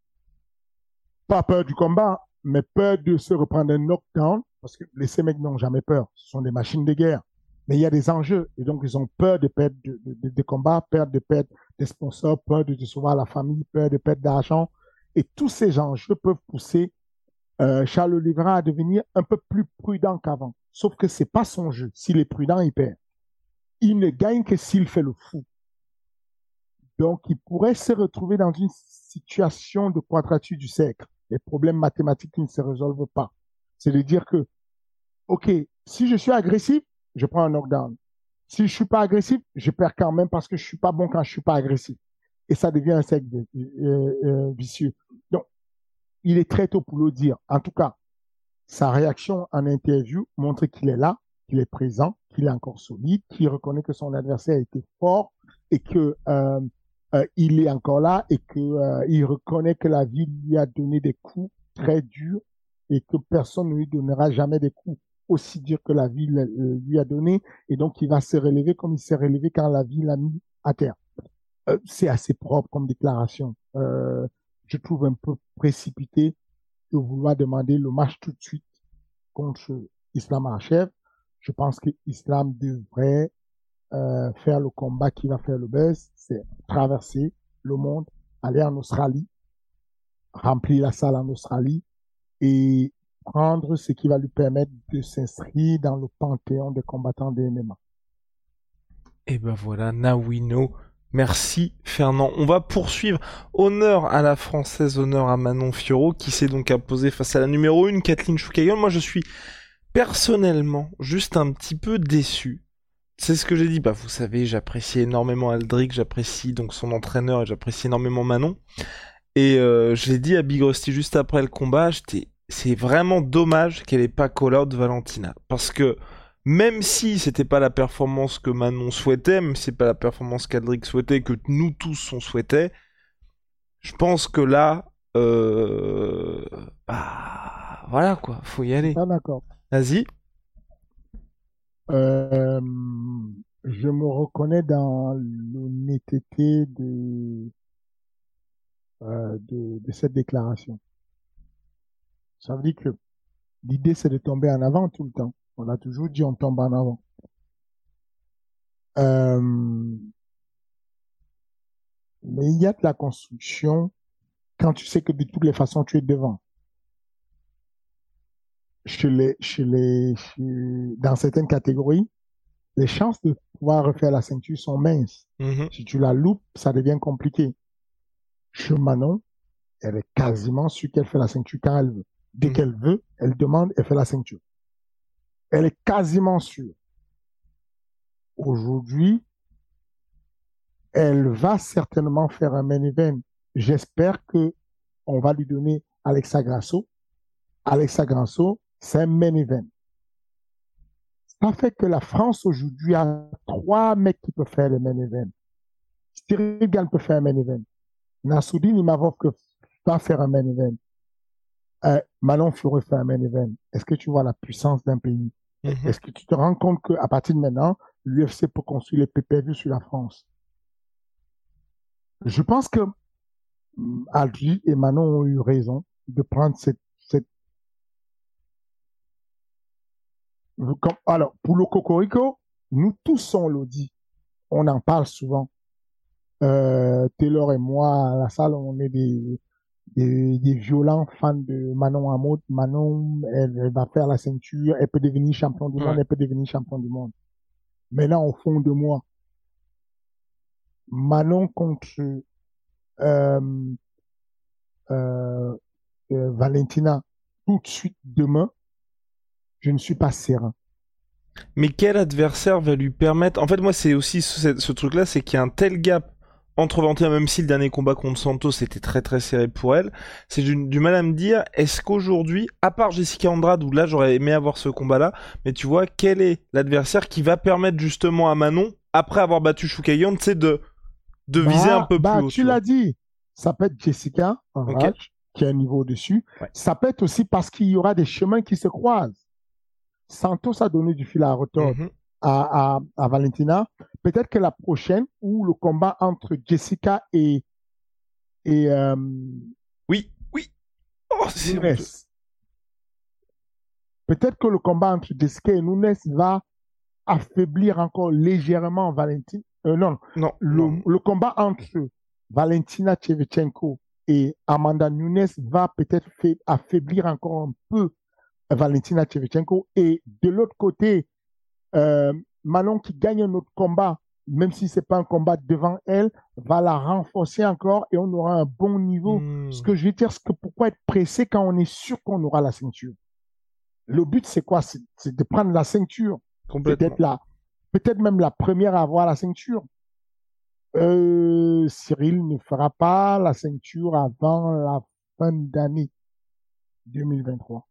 Pas peur du combat, mais peur de se reprendre un knockdown, parce que les mecs n'ont jamais peur. Ce sont des machines de guerre. Mais il y a des enjeux, et donc ils ont peur de perdre des combats, peur de perdre des sponsors, peur de décevoir la famille, peur de perdre d'argent. Et tous ces enjeux peuvent pousser euh, Charles Oliveira à devenir un peu plus prudent qu'avant. Sauf que c'est pas son jeu. S'il est prudent, il perd. Il ne gagne que s'il fait le fou. Donc, il pourrait se retrouver dans une situation de quadrature du cercle. Les problèmes mathématiques ne se résolvent pas. C'est de dire que, OK, si je suis agressif, je prends un knockdown. Si je suis pas agressif, je perds quand même parce que je suis pas bon quand je suis pas agressif. Et ça devient un cercle euh, euh, vicieux. Donc, il est très tôt pour le dire. En tout cas, sa réaction en interview montre qu'il est là, qu'il est présent, qu'il est encore solide, qu'il reconnaît que son adversaire était fort et que euh, euh, il est encore là et que euh, il reconnaît que la vie lui a donné des coups très durs et que personne ne lui donnera jamais des coups aussi durs que la vie lui a donné et donc il va se relever comme il s'est relevé quand la vie l'a mis à terre. C'est assez propre comme déclaration. je trouve un peu précipité de vouloir demander le match tout de suite contre Islam Archev, je pense que Islam devrait euh, faire le combat qui va faire le buzz, c'est traverser le monde, aller en Australie, remplir la salle en Australie et prendre ce qui va lui permettre de s'inscrire dans le panthéon des combattants des MMA. Et ben voilà, know Merci Fernand. On va poursuivre. Honneur à la française, honneur à Manon Fioro qui s'est donc imposée face à la numéro 1, Kathleen Choukayon. Moi je suis personnellement juste un petit peu déçu. C'est ce que j'ai dit. Bah vous savez, j'apprécie énormément Aldric, j'apprécie donc son entraîneur et j'apprécie énormément Manon. Et euh, je l'ai dit à Big Rusty juste après le combat, c'est vraiment dommage qu'elle ait pas call out Valentina. Parce que même si c'était pas la performance que Manon souhaitait, même si c'est pas la performance qu'Aldric souhaitait, que nous tous on souhaitait, je pense que là, euh, bah, voilà quoi, faut y aller. Ah, d'accord. Vas-y. Euh, je me reconnais dans l'honnêteté de, euh, de, de cette déclaration. Ça veut dire que l'idée, c'est de tomber en avant tout le temps. On a toujours dit on tombe en avant. Euh, mais il y a de la construction quand tu sais que de toutes les façons, tu es devant. Chez les, chez les, chez- dans certaines catégories, les chances de pouvoir refaire la ceinture sont minces. Mhm. Si tu la loupes, ça devient compliqué. Chez Manon, elle est quasiment sûre qu'elle fait la ceinture quand elle veut. Dès Mhm. qu'elle veut, elle demande, elle fait la ceinture. Elle est quasiment sûre. Aujourd'hui, elle va certainement faire un main event. J'espère que on va lui donner Alexa Grasso. Alexa Grasso, c'est un main event. Ça fait que la France aujourd'hui a trois mecs qui peuvent faire le main event. Cyril Gann peut faire un main event. Nassoudine Imavov pas faire un main event. Euh, Manon Fioré fait un main event. Est-ce que tu vois la puissance d'un pays? Mhm. Est-ce que tu te rends compte qu'à partir de maintenant, l'UFC peut construire les PPV sur la France? Je pense que hum, Aldri et Manon ont eu raison de prendre cette, Alors, pour le Cocorico, nous tous on le dit. On en parle souvent. Euh, Taylor et moi, à la salle, on est des, des, des violents fans de Manon Hamoud. Manon, elle, elle va faire la ceinture, elle peut devenir champion du Ouais. monde, elle peut devenir champion du monde. Maintenant, au fond de moi, Manon contre euh, euh, euh, Valentina tout de suite demain, je ne suis pas serein. Mais quel adversaire va lui permettre? En fait, moi, c'est aussi ce, ce truc-là, c'est qu'il y a un tel gap entre Valentina, même si le dernier combat contre Santos était très très serré pour elle, c'est du, du mal à me dire, est-ce qu'aujourd'hui, à part Jessica Andrade, où là j'aurais aimé avoir ce combat-là, mais tu vois, quel est l'adversaire qui va permettre justement à Manon, après avoir battu Shukayon, tu sais, de, de viser Bah, un peu bah, plus haut Tu l'as dit, ça peut être Jessica en Ok. rage, qui a un niveau dessus. Ouais. Ça peut être aussi parce qu'il y aura des chemins qui se croisent. Santos a donné du fil à retordre Mhm. À, à, à Valentina. Peut-être que la prochaine, ou le combat entre Jessica et, et euh, Oui, oui. Oh, c'est. Peut-être que le combat entre Jessica et Nunes va affaiblir encore légèrement Valentina. Euh, non, Non, le, non. le combat entre Valentina Shevchenko et Amanda Nunes va peut-être affaiblir encore un peu Valentina Shevchenko. Et de l'autre côté, euh, Manon qui gagne un autre combat, même si c'est pas un combat devant elle, va la renforcer encore et on aura un bon niveau. Hmm. Ce que je veux dire, c'est que pourquoi être pressé quand on est sûr qu'on aura la ceinture? Le but, c'est quoi? C'est de prendre la ceinture peut-être la, peut-être même la première à avoir la ceinture. Euh, Cyril ne fera pas la ceinture avant la fin d'année 2023.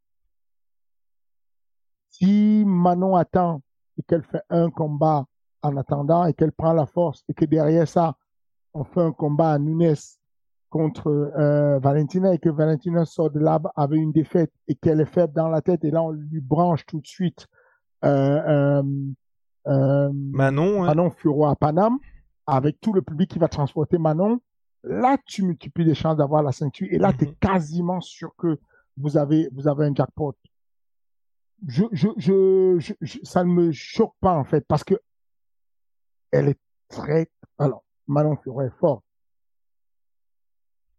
Si Manon attend et qu'elle fait un combat en attendant et qu'elle prend la force et que derrière ça, on fait un combat à Nunes contre euh, Valentina et que Valentina sort de là avec une défaite et qu'elle est faible dans la tête et là on lui branche tout de suite euh, euh, Manon, ouais. Manon Furo à Paname, avec tout le public qui va transporter Manon, là, tu multiplies les chances d'avoir la ceinture. Et là, Mhm. tu es quasiment sûr que vous avez, vous avez un jackpot. Je, je, je, je- ça ne me choque pas, en fait, parce que elle est très, alors, Manon Furo est fort.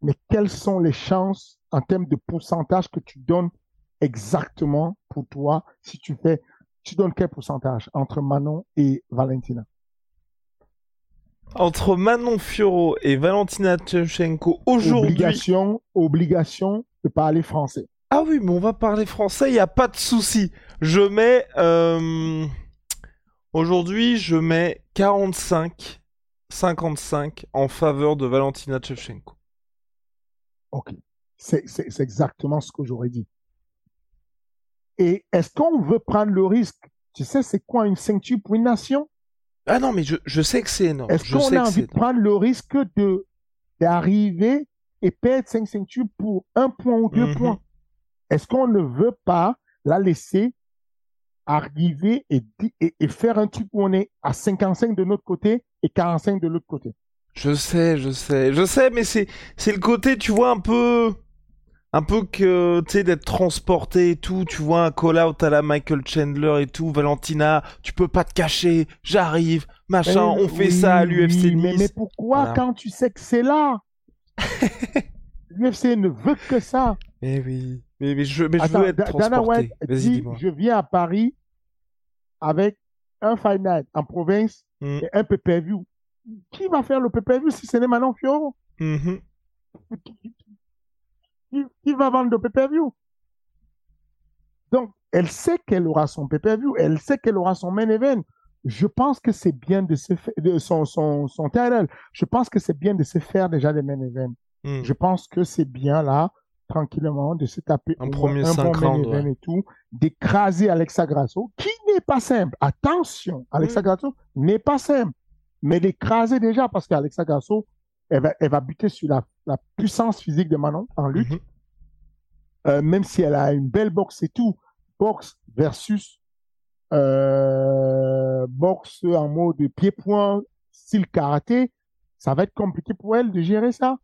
Mais quelles sont les chances en termes de pourcentage que tu donnes exactement pour toi si tu fais tu donnes quel pourcentage entre Manon et Valentina? Entre Manon Fioro et Valentina Tchevchenko aujourd'hui. Obligation, obligation de parler français. Ah oui, mais on va parler français, il n'y a pas de souci. Je mets. euh, Aujourd'hui, je mets 45, 55 en faveur de Valentina Tchevchenko. Ok. C'est exactement ce que j'aurais dit. Et est-ce qu'on veut prendre le risque? Tu sais, c'est quoi une ceinture pour une nation? Ah non, mais je, je sais que c'est énorme. Est-ce qu'on a envie de prendre le risque de d'arriver et perdre cinq ceintures pour un point ou deux Mhm. points? Est-ce qu'on ne veut pas la laisser arriver et, di- et, et faire un truc où on est à 55 de notre côté et 45 de l'autre côté? Je sais, je sais, je sais, mais c'est le côté, tu vois, un peu, un peu que, tu sais, d'être transporté et tout. Tu vois un call-out à la Michael Chandler et tout. Valentina, tu peux pas te cacher. J'arrive, machin. Eh, on fait ça à l'UFC oui, mais, mais pourquoi Voilà. quand tu sais que c'est là? L'UFC ne veut que ça. Mais oui, mais, mais je, mais je Attends, veux être Da- Dana. White dit, je viens à Paris avec un Night en province Mm. et un pay-per-view. Qui va faire le pay-per-view si ce n'est Manon Fioro? Mhm. Qui, qui- qui va vendre le pay-per-view? Donc, elle sait qu'elle aura son pay-per-view, elle sait qu'elle aura son main event. Je pense que c'est bien de se faire, de son, son, son title. Je pense que c'est bien de se faire déjà des main events. Mm. Je pense que c'est bien là, tranquillement, de se taper Un premier un bon ouais. et tout, d'écraser Alexa Grasso, qui n'est pas simple. Attention, Alexa Mm. Grasso n'est pas simple, mais d'écraser déjà parce qu'Alexa Grasso, elle va, elle va buter sur la, la puissance physique de Manon en lutte, Mhm. Euh, même si elle a une belle boxe et tout. Boxe versus euh, boxe en mode pied-point, style karaté, ça va être compliqué pour elle de gérer ça.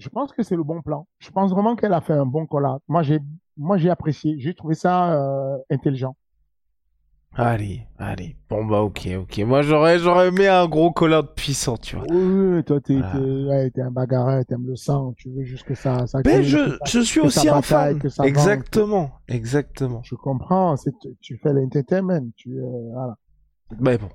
Je pense que c'est le bon plan. Je pense vraiment qu'elle a fait un bon collab. Moi, j'ai, moi, j'ai apprécié. J'ai trouvé ça euh, intelligent. Allez, allez. Bon bah ok, ok. Moi j'aurais, j'aurais aimé un gros call-out puissant, tu vois. Oui, oui, toi, t'es, Voilà. t'es, ouais, un bagarreur, t'aimes le sang, tu veux juste que ça, ça. Ben je, ça- je suis aussi un fan. ça vende. Exactement, exactement. Je comprends. C'est, tu fais l'entertainment. Tu, euh, voilà. Mais bon,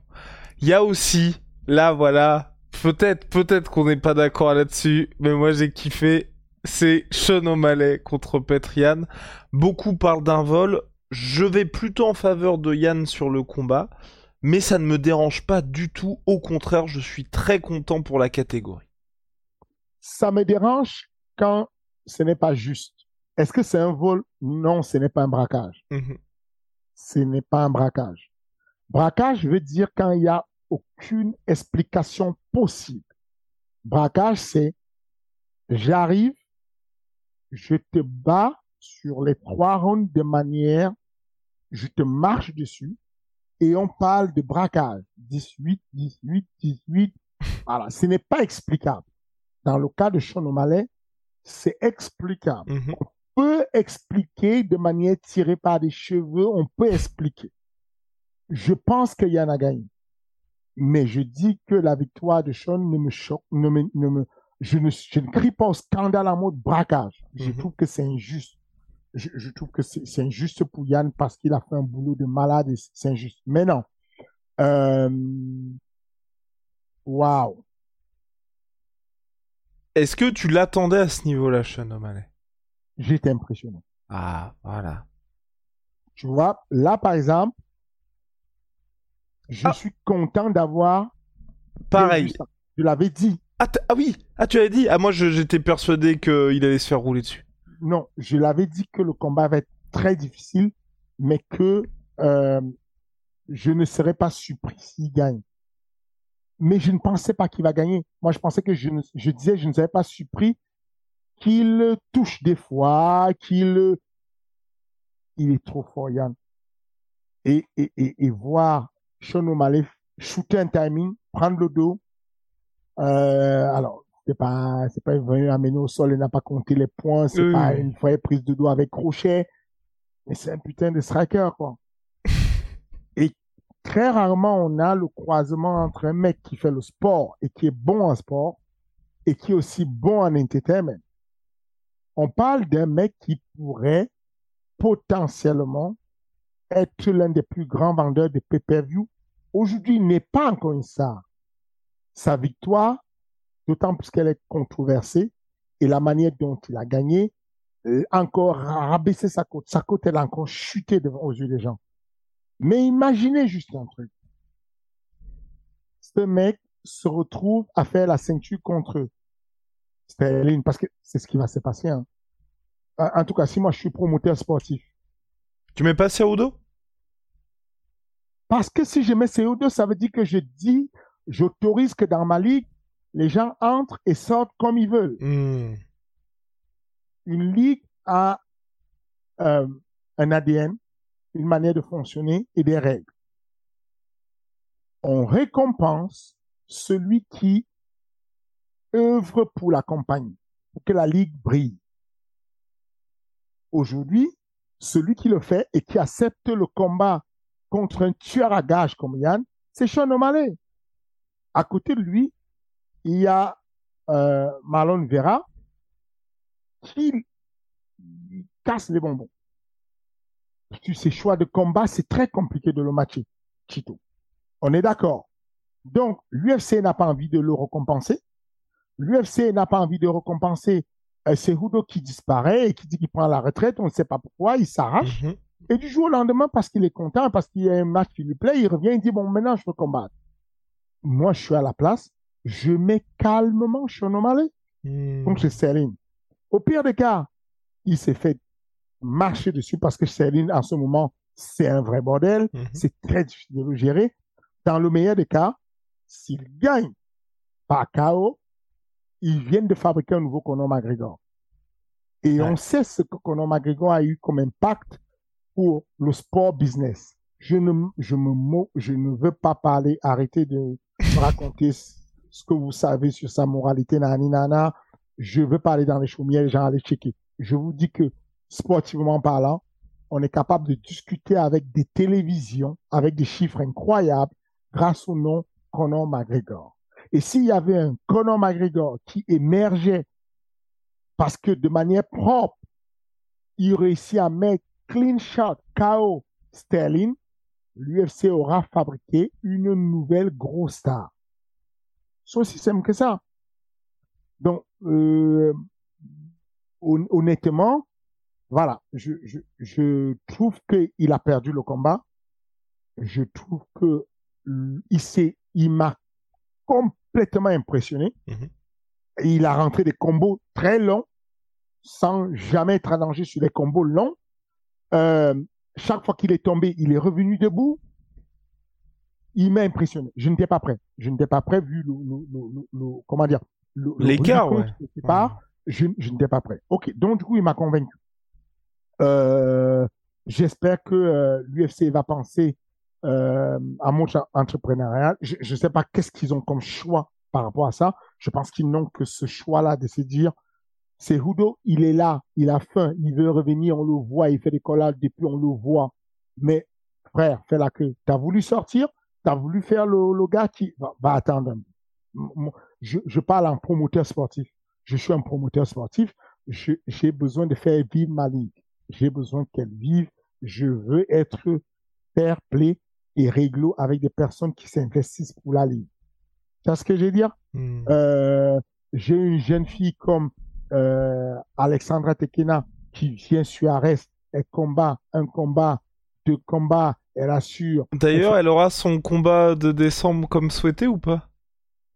il y a aussi, là voilà, peut-être, peut-être qu'on n'est pas d'accord là-dessus, mais moi j'ai kiffé. C'est Sean O'Malley contre Petrian. Beaucoup parlent d'un vol. Je vais plutôt en faveur de Yann sur le combat, mais ça ne me dérange pas du tout. Au contraire, je suis très content pour la catégorie. Ça me dérange quand ce n'est pas juste. Est-ce que c'est un vol? Non, ce n'est pas un braquage. Mhm. Ce n'est pas un braquage. Braquage veut dire quand il n'y a aucune explication possible. Braquage, c'est j'arrive, je te bats sur les trois rounds de manière, je te marche dessus et on parle de braquage. 18, 18, 18. Voilà, ce n'est pas explicable. Dans le cas de Sean O'Malley, c'est explicable Mhm. peut expliquer de manière tirée par des cheveux, on peut expliquer. Je pense que Yann a gagné. Mais je dis que la victoire de Sean ne me choque, ne me, ne me, je ne, je ne crie pas au scandale en mode braquage. Je Mhm. trouve que c'est injuste. Je, je trouve que c'est injuste pour Yann parce qu'il a fait un boulot de malade et c'est injuste. Mais non. Euh, Waouh. Est-ce que tu l'attendais à ce niveau-là, Sean O'Malley? J'étais impressionné. Ah, voilà. Tu vois, là, par exemple, je Ah. suis content d'avoir Pareil. ça. Je l'avais dit. Ah, ah oui, ah tu avais dit. Ah moi je- j'étais persuadé qu'il allait se faire rouler dessus. Non, je l'avais dit que le combat va être très difficile, mais que euh, je ne serais pas surpris s'il gagne. Mais je ne pensais pas qu'il va gagner. Moi, je pensais que je, ne, je disais, je ne serais pas surpris qu'il touche des fois, qu'il il est trop fort, Yann. Et, et, et, et voir Sean O'Malley shooter un timing, prendre le dos. Euh, alors, c'est pas, c'est pas venu amener au sol, il n'a pas compté les points, c'est Oui, pas une vraie prise de dos avec crochet, mais c'est un putain de striker, quoi. et très rarement, on a le croisement entre un mec qui fait le sport et qui est bon en sport et qui est aussi bon en entertainment. On parle d'un mec qui pourrait potentiellement être l'un des plus grands vendeurs de pay-per-view. Aujourd'hui, n'est pas encore une star. Sa victoire, d'autant plus qu'elle est controversée, et la manière dont il a gagné, euh, encore rabaissé sa cote. Sa cote, elle a encore chuté devant, aux yeux des gens. Mais imaginez juste un truc. Ce mec se retrouve à faire la ceinture contre Sterling, parce que c'est ce qui va se passer. Hein. En, tout cas, si moi je suis promoteur sportif, Tu mets pas Cerudo parce que si je mets CO2, ça veut dire que je dis, j'autorise que dans ma ligue, les gens entrent et sortent comme ils veulent. Hmm. Une ligue a euh, un ADN, une manière de fonctionner et des règles. On récompense celui qui œuvre pour la compagnie, pour que la ligue brille. Aujourd'hui, celui qui le fait et qui accepte le combat contre un tueur à gages comme Yann, c'est Sean O'Malley. À côté de lui, il y a euh, Marlon Vera qui casse les bonbons. Sur ces choix de combat, c'est très compliqué de le matcher, Chito. On est d'accord. Donc, l'UFC n'a pas envie de le récompenser. L'UFC n'a pas envie de récompenser euh, Cejudo qui disparaît et qui dit qu'il prend la retraite. On ne sait pas pourquoi, il s'arrache. Mhm. Et du jour au lendemain, parce qu'il est content, parce qu'il y a un match qui lui plaît, il revient, il dit, bon, maintenant, je veux combattre. Moi, je suis à la place, je mets calmement Sean O'Malley. Hmm. Donc, c'est Sterling. Au pire des cas, il s'est fait marcher dessus parce que Sterling, en ce moment, c'est un vrai bordel. Mhm. C'est très difficile de le gérer. Dans le meilleur des cas, s'il gagne par KO, ils viennent de fabriquer un nouveau Conor McGregor. Et Ouais. on sait ce que Conor McGregor a eu comme impact pour le sport business. Je ne, je je ne veux pas parler, arrêtez de raconter ce que vous savez sur sa moralité, nani, nana. Je veux parler dans les chaumières, les gens checker. Je vous dis que, sportivement parlant, on est capable de discuter avec des télévisions, avec des chiffres incroyables, grâce au nom Conor McGregor. Et s'il y avait un Conor McGregor qui émergeait parce que de manière propre, il réussit à mettre clean shot, KO, Sterling, l'UFC aura fabriqué une nouvelle grosse star. C'est aussi simple que ça. Donc, euh, hon- honnêtement, voilà, je, je, je trouve qu'il a perdu le combat. Je trouve que il s'est, il m'a complètement impressionné. Mhm. Il a rentré des combos très longs, sans jamais être allongé sur les combos longs. Euh, chaque fois qu'il est tombé, il est revenu debout. Il m'a impressionné. Je n'étais pas prêt. Je n'étais pas prêt vu le, le- le- le- le- comment dire, L'écart, ouais. part. Je, je n'étais pas prêt. Ok, donc du coup, il m'a convaincu. Euh, J'espère que euh, l'UFC va penser euh, à mon entrepreneurial. Je ne sais pas qu'est-ce qu'ils ont comme choix par rapport à ça. Je pense qu'ils n'ont que ce choix-là de se dire, c'est Hudo, il est là, il a faim, il veut revenir, on le voit, il fait des collades depuis, on le voit. Mais frère, fais la queue. T'as voulu sortir, t'as voulu faire le, le gars qui va, attendre. Je, je parle en promoteur sportif. Je suis un promoteur sportif. J'ai besoin de faire vivre ma ligue. J'ai besoin qu'elle vive. Je veux être fair play et réglo avec des personnes qui s'investissent pour la ligue. Tu vois ce que je veux dire? Hmm. Euh, j'ai une jeune fille comme euh, Alexandra Tekena qui vient sur Arrest, elle combat un combat, deux combats, elle assure. D'ailleurs, elle aura son combat de décembre comme souhaité ou pas?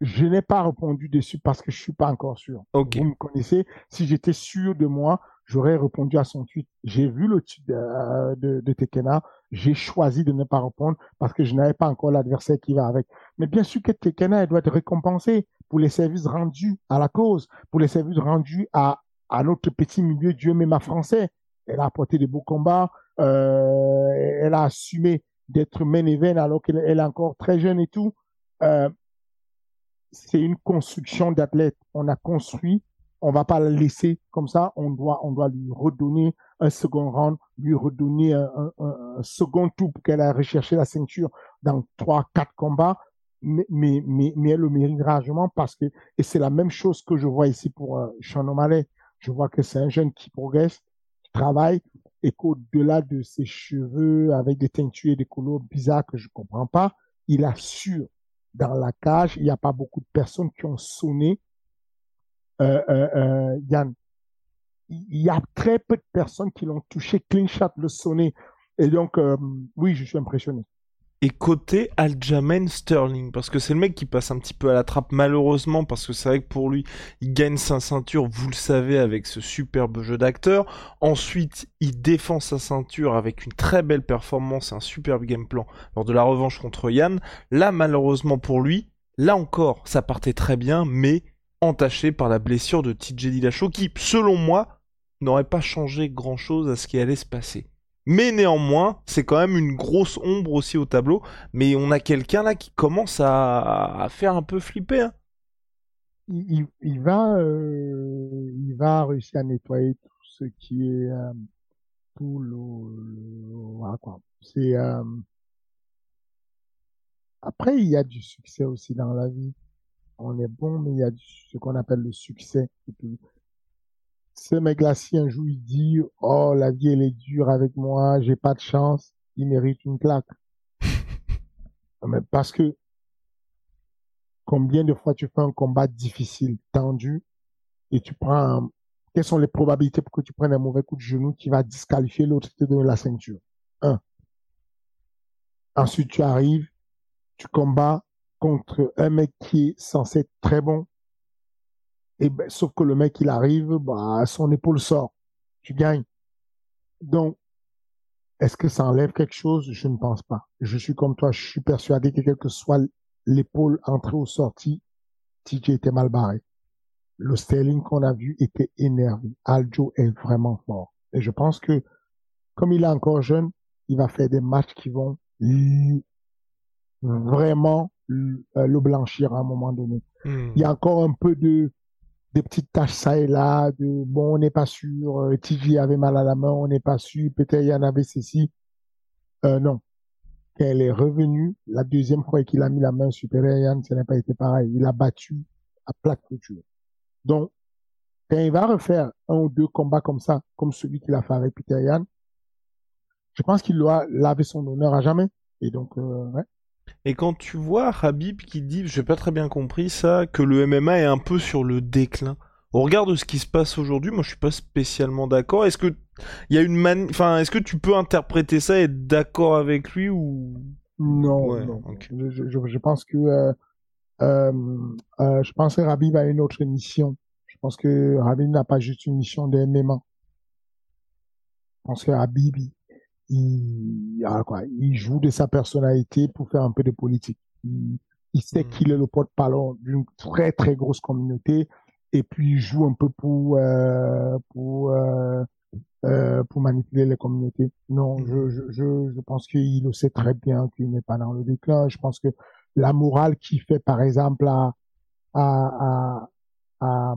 Je n'ai pas répondu dessus parce que je suis pas encore sûr. Ok. Vous me connaissez. Si j'étais sûr de moi, j'aurais répondu à son tweet. J'ai vu le tweet de, de, de Tekena. J'ai choisi de ne pas répondre parce que je n'avais pas encore l'adversaire qui va avec. Mais bien sûr que Tekena, doit être récompensée pour les services rendus à la cause, pour les services rendus à, à notre petit milieu Dieu MMA français. Elle a apporté des beaux combats. Euh, elle a assumé d'être main event alors qu'elle elle est encore très jeune et tout. Euh, c'est une construction d'athlète. On a construit, on va pas la laisser comme ça. On doit, on doit lui redonner un second round, lui redonner un, second tour pour qu'elle a recherché la ceinture dans trois, quatre combats. Mais, mais, mais, elle le mérite largement parce que, et c'est la même chose que je vois ici pour euh, Sean. Je vois que c'est un jeune qui progresse, qui travaille et qu'au-delà de ses cheveux avec des teintures et des couleurs bizarres que je comprends pas, il assure dans la cage. Il n'y a pas beaucoup de personnes qui ont sonné. Euh, euh, euh, Yann, il y a très peu de personnes qui l'ont touché shot, le sonné. Et donc, oui, je suis impressionné. Et côté Aljamain Sterling, parce que c'est le mec qui passe un petit peu à la trappe malheureusement, parce que c'est vrai que pour lui, il gagne sa ceinture, vous le savez, avec ce superbe jeu d'acteur. Ensuite, il défend sa ceinture avec une très belle performance un superbe game plan lors de la revanche contre Yann. Là, malheureusement pour lui, là encore, ça partait très bien, mais entaché par la blessure de TJ Dillashaw, qui, selon moi, n'aurait pas changé grand-chose à ce qui allait se passer. Mais néanmoins, c'est quand même une grosse ombre aussi au tableau. Mais on a quelqu'un là qui commence à, faire un peu flipper. Hein. Il, va, euh, il va réussir à nettoyer tout ce qui est euh, tout le, voilà quoi. C'est euh, après il y a du succès aussi dans la vie. On est bon, mais il y a ce qu'on appelle le succès ce mec-là, si un jour il dit, oh, la vie, elle est dure avec moi, j'ai pas de chance, il mérite une claque. Mais parce que, combien de fois tu fais un combat difficile, tendu, et tu prends quelles sont les probabilités pour que tu prennes un mauvais coup de genou qui va disqualifier l'autre qui te donne la ceinture? Un. Ensuite, tu arrives, tu combats contre un mec qui est censé être très bon, et ben, sauf que le mec, il arrive, bah, son épaule sort. Tu gagnes. Donc, est-ce que ça enlève quelque chose? Je ne pense pas. Je suis comme toi, je suis persuadé que quelle que soit l'épaule entrée ou sortie, TJ était mal barré. Le Sterling qu'on a vu était énervé. Aljo est vraiment fort. Et je pense que, comme il est encore jeune, il va faire des matchs qui vont vraiment le blanchir à un moment donné. Hmm. Il y a encore un peu de, des petites tâches ça et là, de bon, on n'est pas sûr, euh, TJ avait mal à la main, on n'est pas sûr, peut-être il y en avait ceci. Euh, non. Quand elle est revenue, la deuxième fois qu'il a mis la main sur Yann, ça n'a pas été pareil. Il a battu à plat couture. Donc, quand il va refaire un ou deux combats comme ça, comme celui qu'il a fait avec Peter Yann, je pense qu'il doit laver son honneur à jamais. Et donc, euh, ouais. Et quand tu vois Habib qui dit, j'ai pas très bien compris ça, que le MMA est un peu sur le déclin. Au regard de ce qui se passe aujourd'hui, moi je suis pas spécialement d'accord. Est-ce que il y a une man... enfin, est-ce que tu peux interpréter ça et être d'accord avec lui ou? Non, non. Je, pense que euh, euh, euh, je pense que Habib a une autre mission. Je pense que Habib n'a pas juste une mission de MMA. Je pense que Habib il, ah, quoi, il joue de sa personnalité pour faire un peu de politique. Il, sait mm. qu'il est le porte-parole d'une très très grosse communauté et puis il joue un peu pour euh, pour euh, euh, pour manipuler les communautés. Non, mm. je, je, je, je pense qu'il le sait très bien qu'il n'est pas dans le déclin. Je pense que la morale qui fait par exemple à à, à, à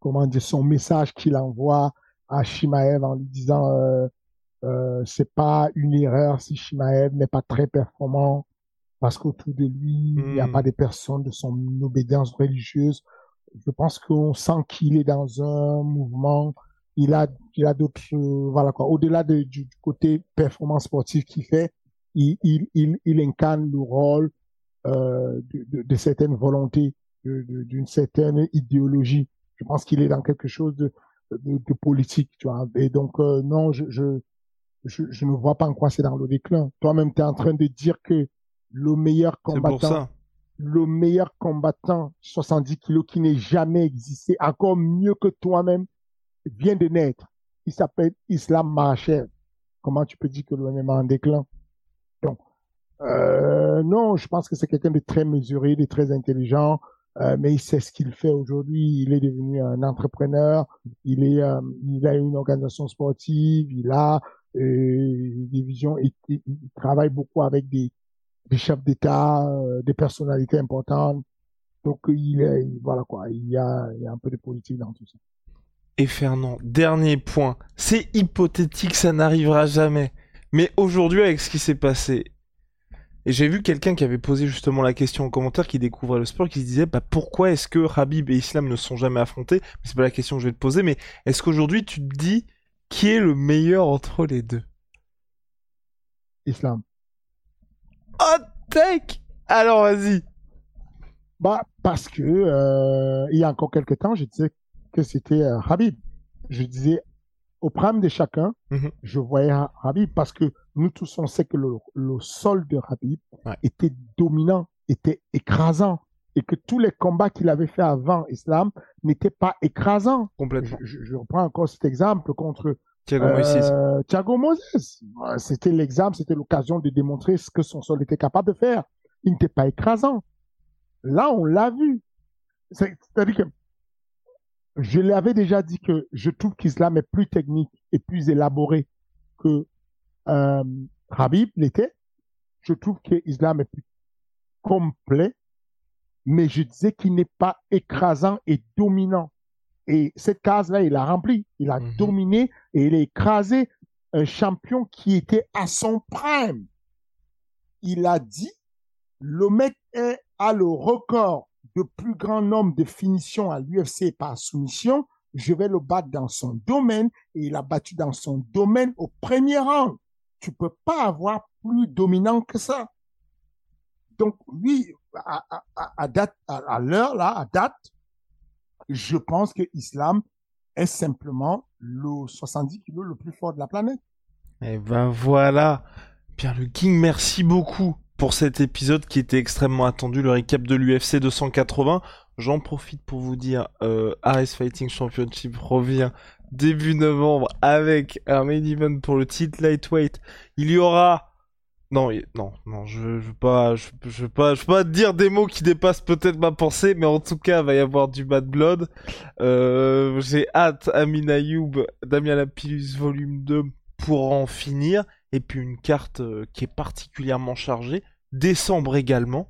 comment dire son message qu'il envoie à Shimaev en lui disant euh, c'est pas une erreur si Shimaev n'est pas très performant parce qu'autour de lui, il n'y a hmm. pas des personnes de son obédience religieuse. Je pense qu'on sent qu'il est dans un mouvement. Il a, il a d'autres, voilà quoi. Au-delà de, du, côté performance sportive qu'il fait, il, il, il, il, incarne le rôle euh, de, de, de, certaines volontés, d'une certaine idéologie. Je pense qu'il est dans quelque chose de, de, de politique, tu vois. Et donc, euh, non, je, je, je, je ne vois pas en quoi c'est dans le déclin. Toi-même, tu es en train de dire que le meilleur combattant, le meilleur combattant 70 kilos qui n'ait jamais existé, encore mieux que toi-même, vient de naître. Il s'appelle Islam Marachev. Comment tu peux dire que le est en déclin? Donc, euh, non, je pense que c'est quelqu'un de très mesuré, de très intelligent, euh, mais il sait ce qu'il fait aujourd'hui. Il est devenu un entrepreneur. Il est, euh, il a une organisation sportive. Il a euh, et, il travaille beaucoup avec des, chefs d'État, euh, des personnalités importantes. Donc il voilà quoi, il y a, il y a un peu de politique dans tout ça. Et Fernand, dernier point, c'est hypothétique, ça n'arrivera jamais. Mais aujourd'hui, avec ce qui s'est passé, et j'ai vu quelqu'un qui avait posé justement la question en commentaire, qui découvrait le sport, qui se disait bah, pourquoi est-ce que Habib et Islam ne sont jamais affrontés? C'est pas la question que je vais te poser, mais est-ce qu'aujourd'hui tu te dis qui est le meilleur entre les deux? Islam. Oh, take Alors, vas-y. Bah, parce que euh, il y a encore quelques temps, je disais que c'était euh, Habib. Je disais au prime de chacun, Mhm. je voyais Habib parce que nous tous, on sait que le, le sol de Habib Ouais. était dominant, était écrasant et que tous les combats qu'il avait fait avant Islam n'étaient pas écrasants. Complètement. je- je reprends encore cet exemple contre Thiago Moïse. euh, Thiago Moses. C'était l'exemple, c'était l'occasion de démontrer ce que son sol était capable de faire. Il n'était pas écrasant. Là, on l'a vu. C'est- C'est-à-dire que je l'avais déjà dit que je trouve qu'Islam est plus technique et plus élaboré que euh, Habib l'était. Je trouve que Islam est plus complet, mais je disais qu'il n'est pas écrasant et dominant. Et cette case-là, il a rempli. Il a Mhm. dominé et il a écrasé un champion qui était à son prime. Il a dit, le mec est, a le record de plus grand nombre de finitions à l'UFC par soumission. Je vais le battre dans son domaine et il a battu dans son domaine au premier rang. Tu peux pas avoir plus dominant que ça. Donc, oui, à, à- à- date, à, l'heure là, à date, je pense que Islam est simplement le 70 kilos le plus fort de la planète. Et ben voilà. Pierre le King, merci beaucoup pour cet épisode qui était extrêmement attendu, le récap de l'UFC 280. J'en profite pour vous dire, euh, Ares Fighting Championship revient début novembre avec un main event pour le titre lightweight. Il y aura non, non, non, je, je veux pas, je, je veux pas, je veux pas dire des mots qui dépassent peut-être ma pensée, mais en tout cas, il va y avoir du bad blood. Euh, j'ai hâte, Amin Ayoub, Damien Lapillus volume 2 pour en finir, et puis une carte euh, qui est particulièrement chargée, décembre également.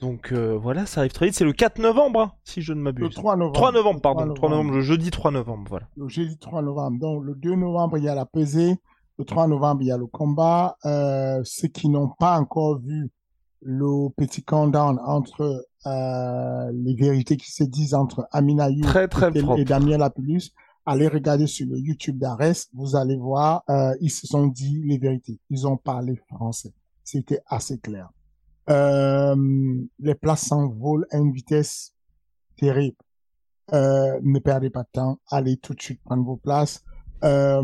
Donc euh, voilà, ça arrive très vite. C'est le 4 novembre, hein, si je ne Le m'abuse. 3 novembre. 3 novembre, Le pardon, 3 novembre, le jeudi 3 novembre, voilà. le jeudi 3 novembre. Donc, le 2 novembre, il y a la pesée. Le 3 novembre, il y a le combat. Euh, ceux qui n'ont pas encore vu le petit countdown entre euh, les vérités qui se disent entre Amina You Très très et, Damien Lapillus, allez regarder sur le YouTube d'Ares. Vous allez voir, euh, ils se sont dit les vérités. Ils ont parlé français. C'était assez clair. Euh, les places s'envolent à une vitesse terrible. Euh, ne perdez pas de temps, allez tout de suite prendre vos places. Euh,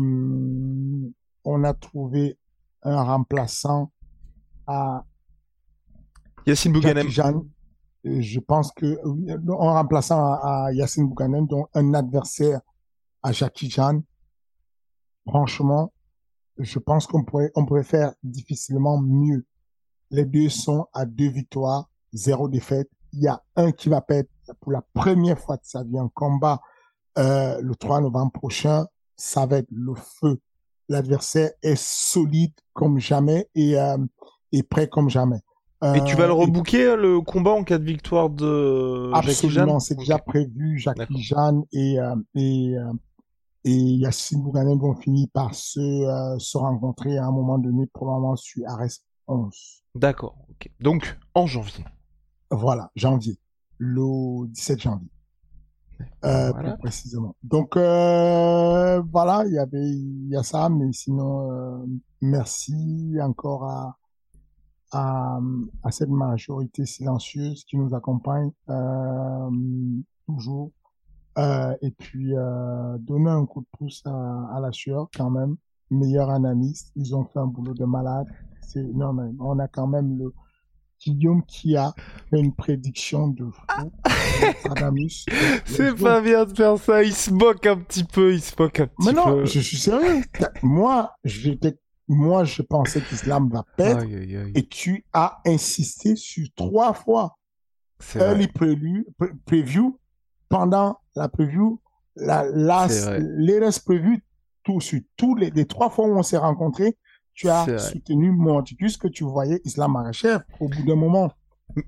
on a trouvé un remplaçant à Yacine Bouganem. Je pense que un remplaçant à, à Yacine Bouganem, donc un adversaire à Jackie Jeanne. Franchement, je pense qu'on pourrait, on pourrait faire difficilement mieux. Les deux sont à deux victoires, zéro défaite. Il y a un qui va perdre pour la première fois de sa vie un combat euh, le 3 novembre prochain. Ça va être le feu. L'adversaire est solide comme jamais et, euh, et prêt comme jamais. Et tu vas le Euh, rebooker le combat en cas de victoire de Absolument, c'est déjà prévu. Jackie D'accord. Jeanne et, euh, et, euh, et Yacine Bouganem vont finir par se, euh, se rencontrer à un moment donné, probablement sur Ares 11. D'accord, ok. Donc, en janvier. Voilà, janvier. Le 17 janvier. Euh, Voilà. plus précisément. Donc, euh, voilà, il y avait, il y a ça, mais sinon, euh, merci encore à, à, à cette majorité silencieuse qui nous accompagne, toujours. Et puis, donner un coup de pouce à, à la sueur quand même. Meilleur analyste. Ils ont fait un boulot de malade. C'est, non, mais on a quand même le, Guillaume qui a fait une prédiction de fou. Adamus. C'est pas bien de faire ça, il se moque un petit peu, il se moque un petit Mais non, peu. je suis sérieux. Moi, j'étais, moi, je pensais qu'Islam va perdre Aïe, aïe, aïe. et tu as insisté sur trois fois. Early preview, pre- preview, pendant la preview, la last, latest preview, tout, sur tous les, les trois fois où on s'est rencontrés, tu as soutenu Monticus que tu voyais Islam Marachev au bout d'un moment.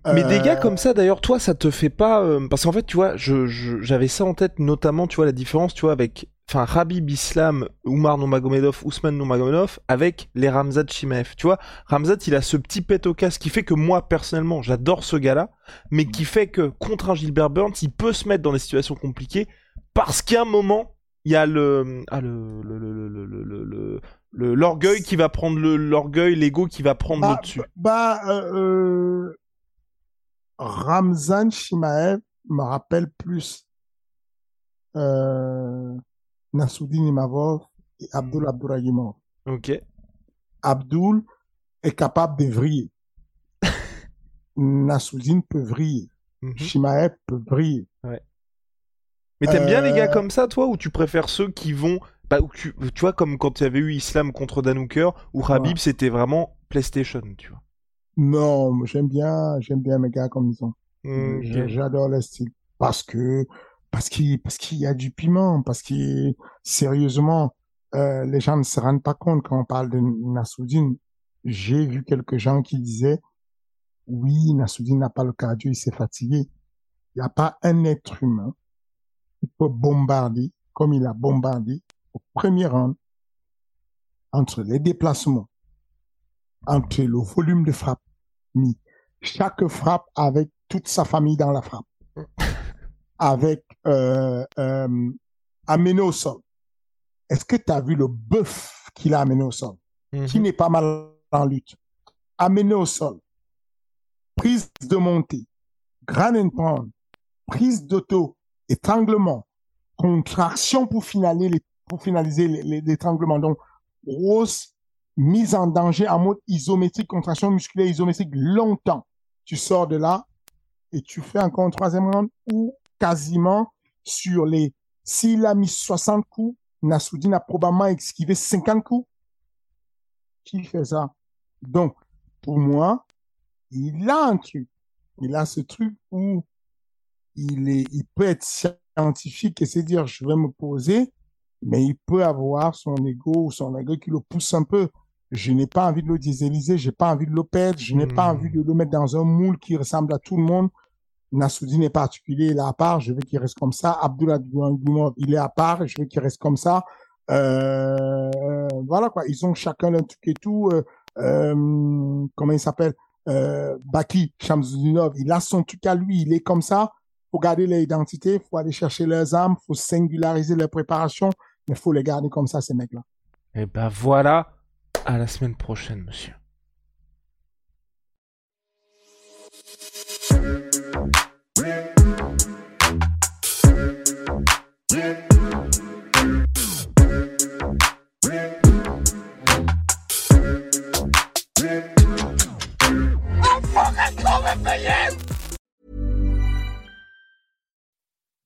Mais des Euh, gars comme ça, d'ailleurs, toi, ça te fait pas... euh, Parce qu'en fait, tu vois, je, je- j'avais ça en tête, notamment, tu vois, la différence, tu vois, avec... Enfin, Rabib Islam, Oumar Nurmagomedov, Ousmane Nurmagomedov, avec les Ramzat Chimaev. Tu vois, Ramzat, il a ce petit pet au casque qui fait que moi, personnellement, j'adore ce gars-là, mais qui fait que, contre un Gilbert Burns, il peut se mettre dans des situations compliquées, parce qu'à un moment, il y a le... Ah, le, le, le, le- le- l'orgueil qui va prendre le l'orgueil l'ego qui va prendre Bah, le dessus Bah, euh, euh, Ramzan Shimaev me rappelle plus euh, Nassoudine Imavov et Abdul Abdourahimov. Ok. Abdul est capable de vriller. Nassoudine peut vriller. Mhm. Shimaev peut vriller. Mais t'aimes bien les gars Euh, comme ça, toi, ou tu préfères ceux qui vont. Bah, tu, tu vois, comme quand il y avait eu Islam contre Dan Hooker, où Habib c'était vraiment PlayStation, tu vois. Non, j'aime bien, j'aime bien mes gars comme ils sont. J- J'adore le style parce que parce qu'il parce qu'il y a du piment, parce que sérieusement, euh, les gens ne se rendent pas compte quand on parle de Nassoudine. J'ai vu quelques gens qui disaient oui, Nassoudine n'a pas le cardio, il s'est fatigué. Il n'y a pas un être humain qui peut bombarder comme il a bombardé au premier round entre les déplacements, entre le volume de frappe mis chaque frappe avec toute sa famille dans la frappe, avec euh, euh, amené au sol. Est-ce que tu as vu le bœuf qu'il a amené au sol, Mhm. qui n'est pas mal en lutte, amené au sol, prise de montée, grand and prise d'auto, étranglement, contraction pour finaliser les, pour finaliser l'étranglement. Donc, grosse mise en danger en mode isométrique, contraction musculaire isométrique longtemps. Tu sors de là et tu fais encore un troisième round ou quasiment sur les, s'il a mis 60 coups, Nassoudine a probablement esquivé 50 coups. Qui fait ça? Donc, pour moi, il a un truc. Il a ce truc où il est, il peut être scientifique et se dire, je vais me poser, mais il peut avoir son ego ou son ego qui le pousse un peu. Je n'ai pas envie de le dieseliser, j'ai pas envie de le perdre, je n'ai pas Hmm. envie de le mettre dans un moule qui ressemble à tout le monde. Nassoudine est particulier, il est à part, je veux qu'il reste comme ça. Abdullah Douangoumov, il est à part, je veux qu'il reste comme ça. Euh, euh, voilà quoi, ils ont chacun leur truc et tout. Euh, euh, comment il s'appelle? Euh, Baki Shamsudinov, il a son truc à lui, il est comme ça. Faut garder leur identité, faut aller chercher leurs armes, faut singulariser leur préparation, mais faut les garder comme ça ces mecs-là. Et bah voilà. À la semaine prochaine, monsieur.